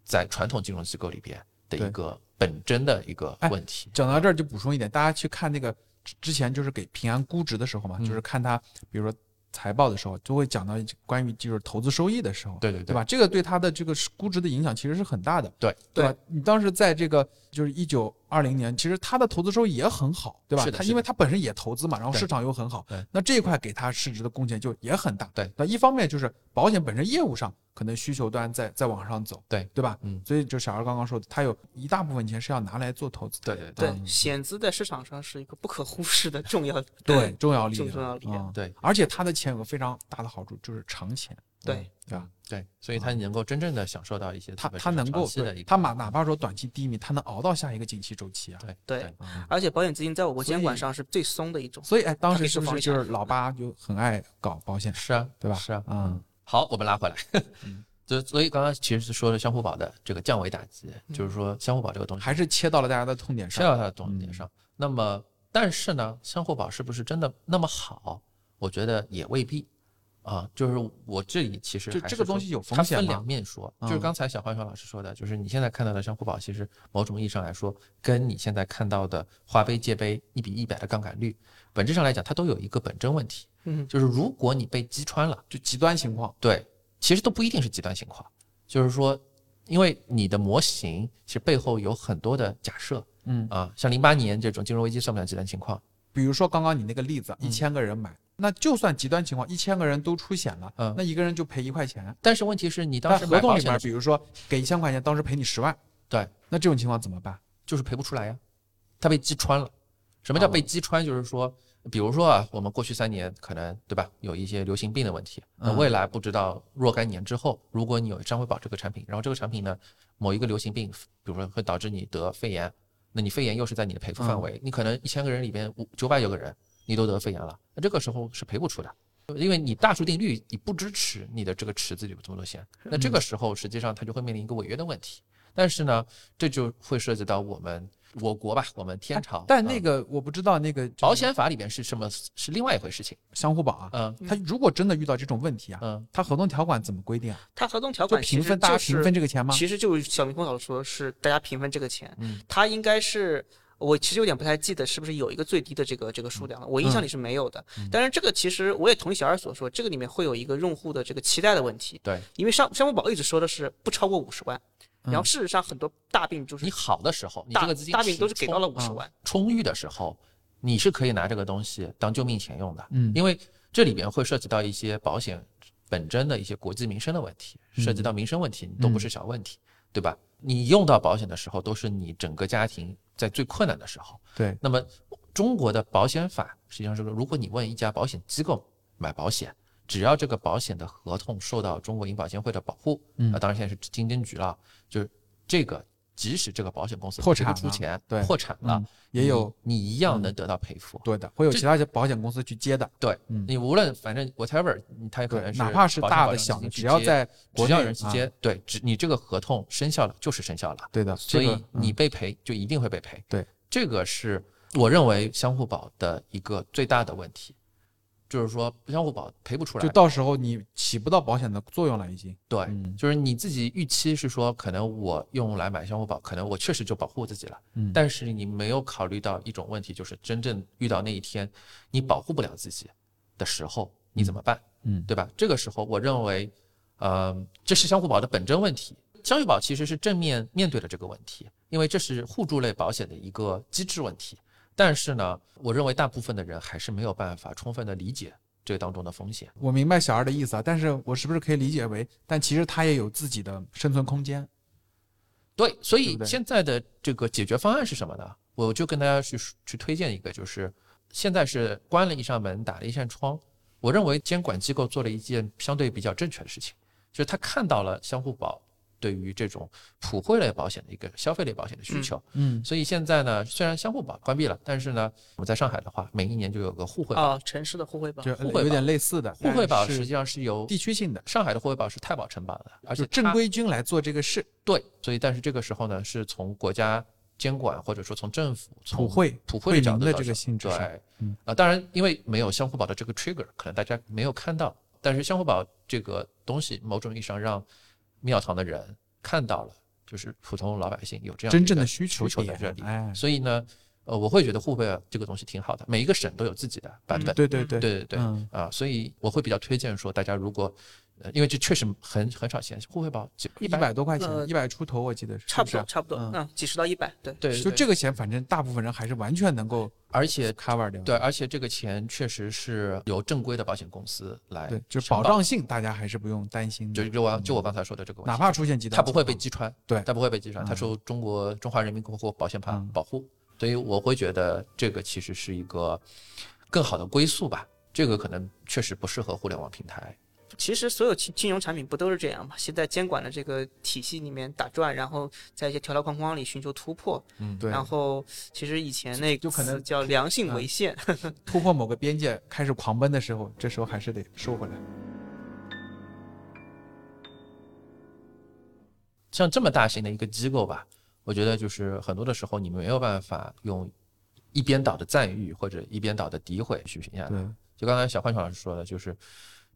在传统金融机构里边的一个本真的一个哎问题。讲到这儿就补充一点，大家去看那个之之前就是给平安估值的时候嘛，嗯就是看它比如说财报的时候，就会讲到关于就是投资收益的时候，对对对吧？？这个对它的这个估值的影响其实是很大的，对对吧？你当时在这个就是一九二零年，其实他的投资收益也很好，对吧？它因为是的是的它本身也投资嘛，然后市场又很好对，那这一块给他市值的贡献就也很大。对，那一方面就是保险本身业务上可能需求端在在往上走，对对吧？嗯所以就小二刚刚说的，他有一大部分钱是要拿来做投资的。对对对嗯，险资在市场上是一个不可忽视的重要对，重要力量，重要力量嗯对而且他的钱有个非常大的好处，就是长钱，对对吧？对，所以他能够真正的享受到一些它资本市场它能够长期的一个对它哪哪怕说短期低迷，他能熬到下一个景气周期啊。对对而且保险资金在我国监管上是最松的一种。所以哎，当时是不是就是老八就很爱搞保险，是啊，对吧？是啊，嗯，好，我们拉回来。就所以刚刚其实是说了相互保的这个降维打击，就是说相互保这个东西还是切到了大家的痛点上。切到它的痛点上。那么，但是呢，相互保是不是真的那么好？我觉得也未必啊。就是我这里其实这个东西有风它分两面说，嗯就是刚才小浣熊老师说的，就是你现在看到的相互保，其实某种意义上来说，跟你现在看到的花呗借呗一比一百的杠杆率，本质上来讲，它都有一个本真问题，嗯，就是如果你被击穿了。就极端情况，对，其实都不一定是极端情况，就是说，因为你的模型其实背后有很多的假设嗯，啊，像零八年这种金融危机算不算极端情况？比如说刚刚你那个例子，嗯一千个人买，那就算极端情况，一千个人都出险了，嗯那一个人就赔一块钱。但是问题是你当时合同里面，比如说给一千块钱，当时赔你十万，对，那这种情况怎么办？就是赔不出来呀，他被击穿了。什么叫被击穿？就是说，比如说啊，我们过去三年可能对吧，有一些流行病的问题，那嗯未来不知道若干年之后，如果你有商会保这个产品，然后这个产品呢，某一个流行病，比如说会导致你得肺炎，那你肺炎又是在你的赔付范围，你可能一千个人里边五九百九个人你都得肺炎了，那这个时候是赔不出的。因为你大数定律你不支持你的这个池子里有这么多钱，那这个时候实际上它就会面临一个违约的问题。但是呢，这就会涉及到我们我国吧，我们天朝，但那嗯个我不知道那个就是保险法里边是什么是另外一回事情。相互保啊，嗯他如果真的遇到这种问题啊，嗯他合同条款怎么规定啊？他合同条款平分，大家平分这个钱吗？其实就是小明空老师说是大家平分这个钱，嗯他应该是。我其实有点不太记得是不是有一个最低的这个这个数量了，我印象里是没有的。但是这个其实我也同意小二所说，这个里面会有一个用户的这个期待的问题，对因为商商务保一直说的是不超过五十万，然后事实上很多大病就是你好的时候，你大这个资金大病都是给到了五十万，充裕的时候，你是可以拿这个东西当救命钱用的。嗯因为这里边会涉及到一些保险本真的一些国计民生的问题，涉及到民生问题，都不是小问题，对吧？你用到保险的时候，都是你整个家庭在最困难的时候。对，那么中国的保险法实际上是说，如果你问一家保险机构买保险，只要这个保险的合同受到中国银保监会的保护，嗯啊，当然现在是经监局了，就是这个，即使这个保险公司破产出钱，对破产了嗯，也有你你一样能得到赔付。对的，会有其他保险公司去接的。对嗯你无论反正 whatever，你它也可能，是哪怕是大的小的，只要在国只要内啊人去接，对，只你这个合同生效了就是生效了。对的，所以你被赔就一定会被赔。对，这个是我认为相互保的一个最大的问题，就是说相互保赔不出来就。到时候你起不到保险的作用了，已经。对，嗯就是你自己预期是说，可能我用来买相互保，可能我确实就保护自己了。嗯但是你没有考虑到一种问题，就是真正遇到那一天你保护不了自己的时候，你怎么办？嗯对吧？这个时候，我认为，呃，这是相互保的本真问题。相互保其实是正面面对了这个问题，因为这是互助类保险的一个机制问题。但是呢，我认为大部分的人还是没有办法充分的理解这个当中的风险。我明白小二的意思啊，但是我是不是可以理解为，但其实他也有自己的生存空间？对，所以现在的这个解决方案是什么呢？我就跟大家去去推荐一个，就是现在是关了一扇门，打了一扇窗。我认为监管机构做了一件相对比较正确的事情，就是他看到了相互保对于这种普惠类保险的一个消费类保险的需求。嗯，所以现在呢，虽然相互保关闭了，但是呢，我们在上海的话，每一年就有个互惠保。啊，城市的互惠保就互惠保有点类似的，互惠保实际上是由地区性的，上海的互惠保是太保承保的，而且正规军来做这个事，对，所以但是这个时候呢，是从国家监管或者说从政府从普惠普惠的角的这个性质上对，嗯啊，当然因为没有相互保的这个 trigger，可能大家没有看到，但是相互保这个东西，某种意义上让庙堂的人看到了，就是普通老百姓有这样真正的需求求在这里，哎，所以呢，呃，我会觉得互惠这个东西挺好的，每一个省都有自己的版本，对对对，对对对，嗯。啊，所以我会比较推荐说，大家如果，呃，因为这确实很很少钱，互惠保几一百多块钱，呃一百出头，我记得是差不多是差不多，嗯嗯，几十到一百，对，对，就这个钱，反正大部分人还是完全能够而且 cover 掉。对，而且这个钱确实是由正规的保险公司来对，就是保障性，大家还是不用担心的。就就我就我刚才说的这个问题，哪怕出现极端它不会被击穿，对它不会被击穿，它嗯受中国中华人民共和国保险法嗯保护，所以我会觉得这个其实是一个更好的归宿吧。这个可能确实不适合互联网平台，其实所有金金融产品不都是这样吗？现在监管的这个体系里面打转，然后在一些条条框框里寻求突破。嗯，对，然后其实以前那个就可能叫良性违宪，突破某个边界开始狂奔的时候，这时候还是得收回来。像这么大型的一个机构吧，我觉得就是很多的时候你没有办法用一边倒的赞誉或者一边倒的诋毁去评价它。对，就刚才小浣熊老师说的，就是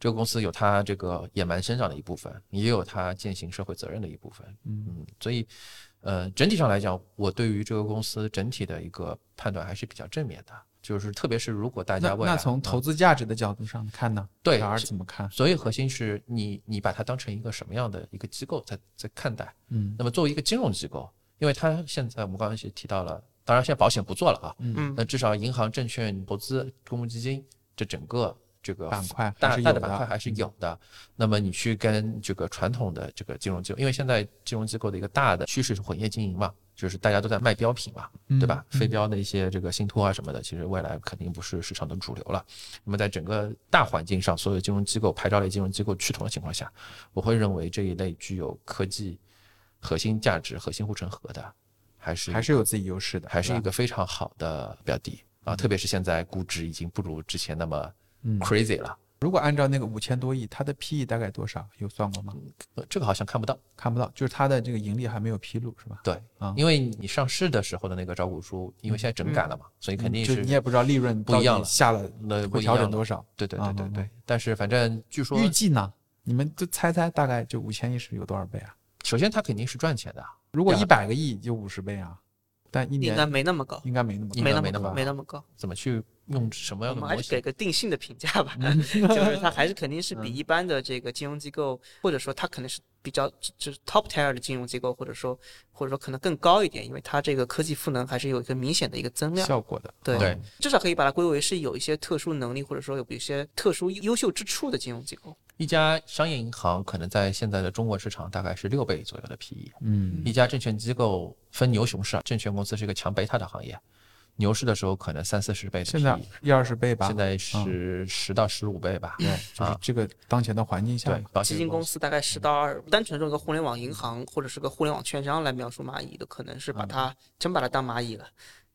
这个公司有它这个野蛮生长的一部分，也有它践行社会责任的一部分。嗯嗯，所以呃，整体上来讲，我对于这个公司整体的一个判断还是比较正面的。就是特别是如果大家那未来那从嗯投资价值的角度上看呢？对怎么看？所以核心是你你把它当成一个什么样的一个机构在在看待。嗯那么作为一个金融机构，因为它现在我们刚刚也提到了，当然现在保险不做了啊，嗯那至少银行、证券投资、公募基金这整个这个板块还大大的板块还是有的。那么你去跟这个传统的这个金融机构，因为现在金融机构的一个大的趋势是混业经营嘛，就是大家都在卖标品嘛，对吧？非标的一些这个信托啊什么的，其实未来肯定不是市场的主流了。那么在整个大环境上，所有金融机构、牌照类金融机构趋同的情况下，我会认为这一类具有科技核心价值、核心护城河的，还是还是有自己优势的，还是一个非常好的标的啊，特别是现在估值已经不如之前那么嗯 crazy 了，如果按照那个五千多亿，它的 PE 大概多少？有算过吗？呃这个好像看不到。看不到，就是它的这个盈利还没有披露，是吧？对啊，因为你上市的时候的那个招股书，因为现在整改了嘛，所以肯定就是你也不知道利润不一样了下了那不一样了调整多少。对对对对对。但是反正据说，预计呢？你们就猜猜，大概就五千亿是有多少倍啊？首先它肯定是赚钱的，如果一百个亿就五十倍啊，但一年应该年没那么高，应该没那么高没那么高没那么高。怎么去用什么样的模型？们还是给个定性的评价吧，就是它还是肯定是嗯比一般的这个金融机构，或者说它可能是比较就是 top tier 的金融机构，或者说或者说可能更高一点，因为它这个科技赋能还是有一个明显的一个增量。效果的。对对至少可以把它归为是有一些特殊能力，或者说有一些特殊优秀之处的金融机构。一家商业银行可能在现在的中国市场大概是六倍左右的 PE，嗯一家证券机构分牛熊市啊，证券公司是一个强贝塔的行业，牛市的时候可能三四十倍的现在一二十倍吧。现在是十到十五倍吧。对，就是啊这个当前的环境下对，，保险基金公司大概十到二，单纯用一个互联网银行或者是个互联网券商来描述蚂蚁的，可能是把它真把它当蚂蚁了，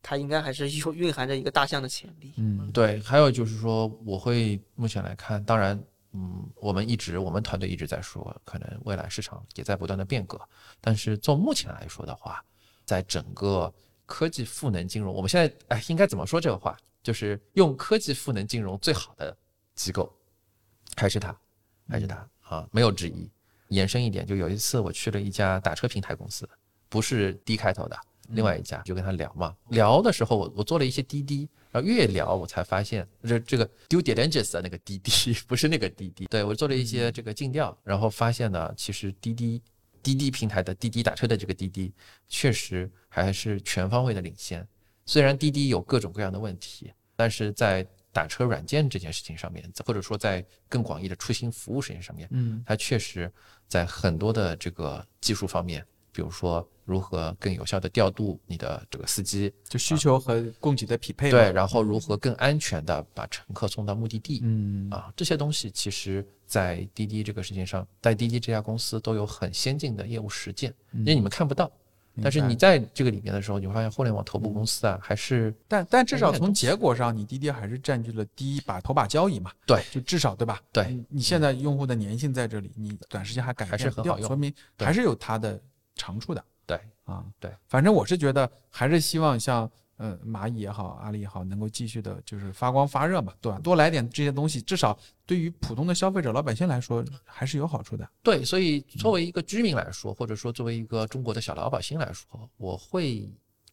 它应该还是有蕴含着一个大象的潜力。嗯对，还有就是说，我会目前来看，当然，嗯，我们一直我们团队一直在说，可能未来市场也在不断的变革，但是从目前来说的话，在整个科技赋能金融，我们现在哎应该怎么说这个话？就是用科技赋能金融最好的机构还是它，还是它啊，没有之一。延伸一点，就有一次我去了一家打车平台公司，不是 D 开头的，另外一家就跟他聊嘛，聊的时候我我做了一些滴滴，然后越聊我才发现这这个 due diligence 的那个滴滴 不是那个滴滴，对我做了一些这个尽调，然后发现呢，其实滴滴滴滴平台的滴滴打车的这个滴滴确实还是全方位的领先，虽然滴滴有各种各样的问题，但是在打车软件这件事情上面，或者说在更广义的出行服务事情上面，嗯。它确实在很多的这个技术方面，比如说如何更有效的调度你的这个司机，就需求和供给的匹配嘛。对，然后如何更安全的把乘客送到目的地，嗯。啊，这些东西其实，在滴滴这个事情上，在滴滴这家公司都有很先进的业务实践，因为你们看不到。但是你在这个里面的时候，你会发现互联网头部公司啊，还是但但至少从结果上，你滴滴还是占据了第一把头把交椅嘛。对。就至少对吧？对。你你现在用户的粘性在这里，你短时间还改还是很好用。说明还是有它的长处的对啊。对，反正我是觉得还是希望像呃蚂蚁也好，阿里也好，能够继续的就是发光发热嘛，对吧？多来点这些东西，至少对于普通的消费者、老百姓来说还是有好处的。对，所以作为一个居民来说，或者说作为一个中国的小老百姓来说，我会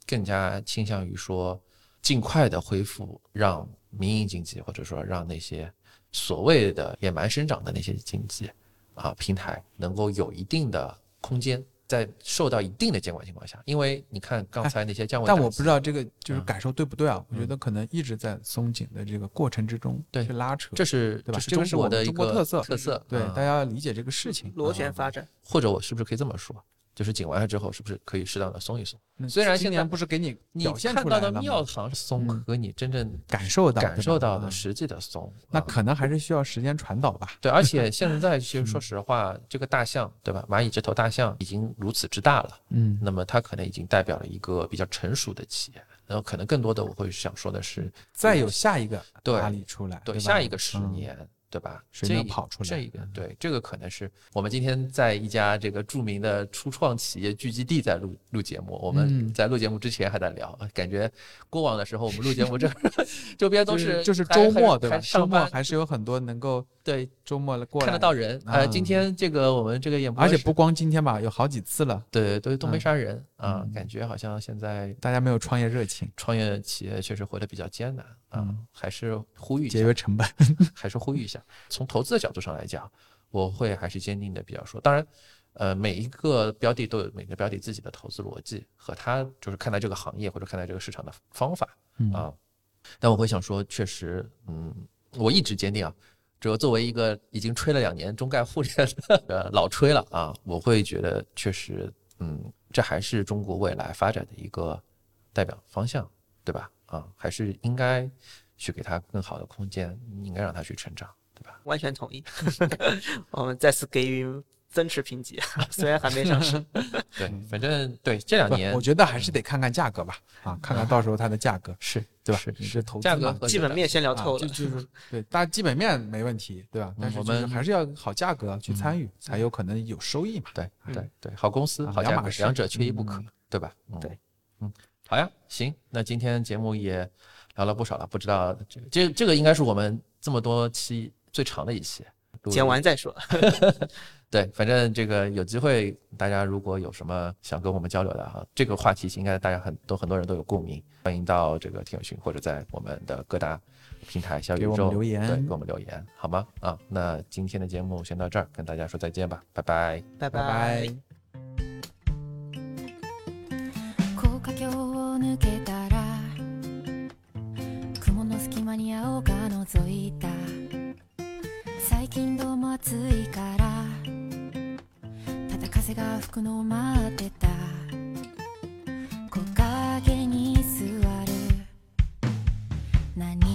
更加倾向于说，尽快的恢复，让民营经济或者说让那些所谓的野蛮生长的那些经济啊平台能够有一定的空间，在受到一定的监管情况下，因为你看刚才那些降维打击，但我不知道这个就是嗯感受对不对啊？我觉得可能一直在松紧的这个过程之中对。去拉扯，这是对吧？这是这个是我们中国的一个中国特色特色，对，嗯。大家要理解这个事情。螺旋发展，或者我是不是可以这么说，就是紧完了之后，是不是可以适当的松一松？虽然现在今年不是给你你看到的庙堂松嗯。和你真正感受到感受到的，实际的松，啊那可能还是需要时间传导吧。对，而且现在 其嗯。实说实话，这个大象对吧？蚂蚁这头大象已经如此之大了，嗯。那么它可能已经代表了一个比较成熟的企业。然后可能更多的我会想说的是，再有下一个对阿里出来，对下一个十嗯。年，对吧？谁能跑出来这一个对，这个可能是我们今天在一家这个著名的初创企业聚集地在录录节目。我们嗯在录节目之前还在聊，感觉过往的时候我们录节目这 周边都就是就是周末对吧？周末还是有很多能够对周末了过来看得到人。呃，啊今天这个我们这个演播而且不光今天吧，有好几次了，对对都没嗯啥人啊嗯，感觉好像现在大家没有创业热情，创业企业确实活得比较艰难啊嗯，还是呼吁一下节约成本。还是呼吁一下，从投资的角度上来讲，我会还是坚定的比较说，当然，呃，每一个标的都有每个标的自己的投资逻辑和他就是看待这个行业或者看待这个市场的方法嗯啊。但我会想说，确实，嗯，我一直坚定啊，这个作为一个已经吹了两年中概互联 的呃老吹了啊，我会觉得确实，嗯，这还是中国未来发展的一个代表方向，对吧？啊，还是应该去给他更好的空间，应该让他去成长，对吧？完全同意。我们再次给予增持评级，虽然还没上市。对，反正对这两年我觉得还是得看看价格吧，啊，看看到时候它的价格，是对吧？是你是投资价格基本面先聊透啊，了就，就是对，大家基本面没问题，对吧？但是我们还是要好价格去参与，才有可能有收益嘛。对对对，好公司啊好价格，两者缺一不可嗯，对吧？嗯对，嗯，好呀，行，那今天节目也聊了不少了，不知道这个这这个应该是我们这么多期最长的一期，录剪完再说。对，反正这个有机会，大家如果有什么想跟我们交流的哈，这个话题应该大家很多很多人都有共鸣，欢迎到这个听友群或者在我们的各大平台小宇给我宙们留言对，给我们留言好吗？啊，那今天的节目先到这儿，跟大家说再见吧，拜拜。拜拜拜。高架橋を抜けたら雲の隙間に青が覗いた最近どうも暑いからただ 風が吹くのを待ってた。木陰に座る。何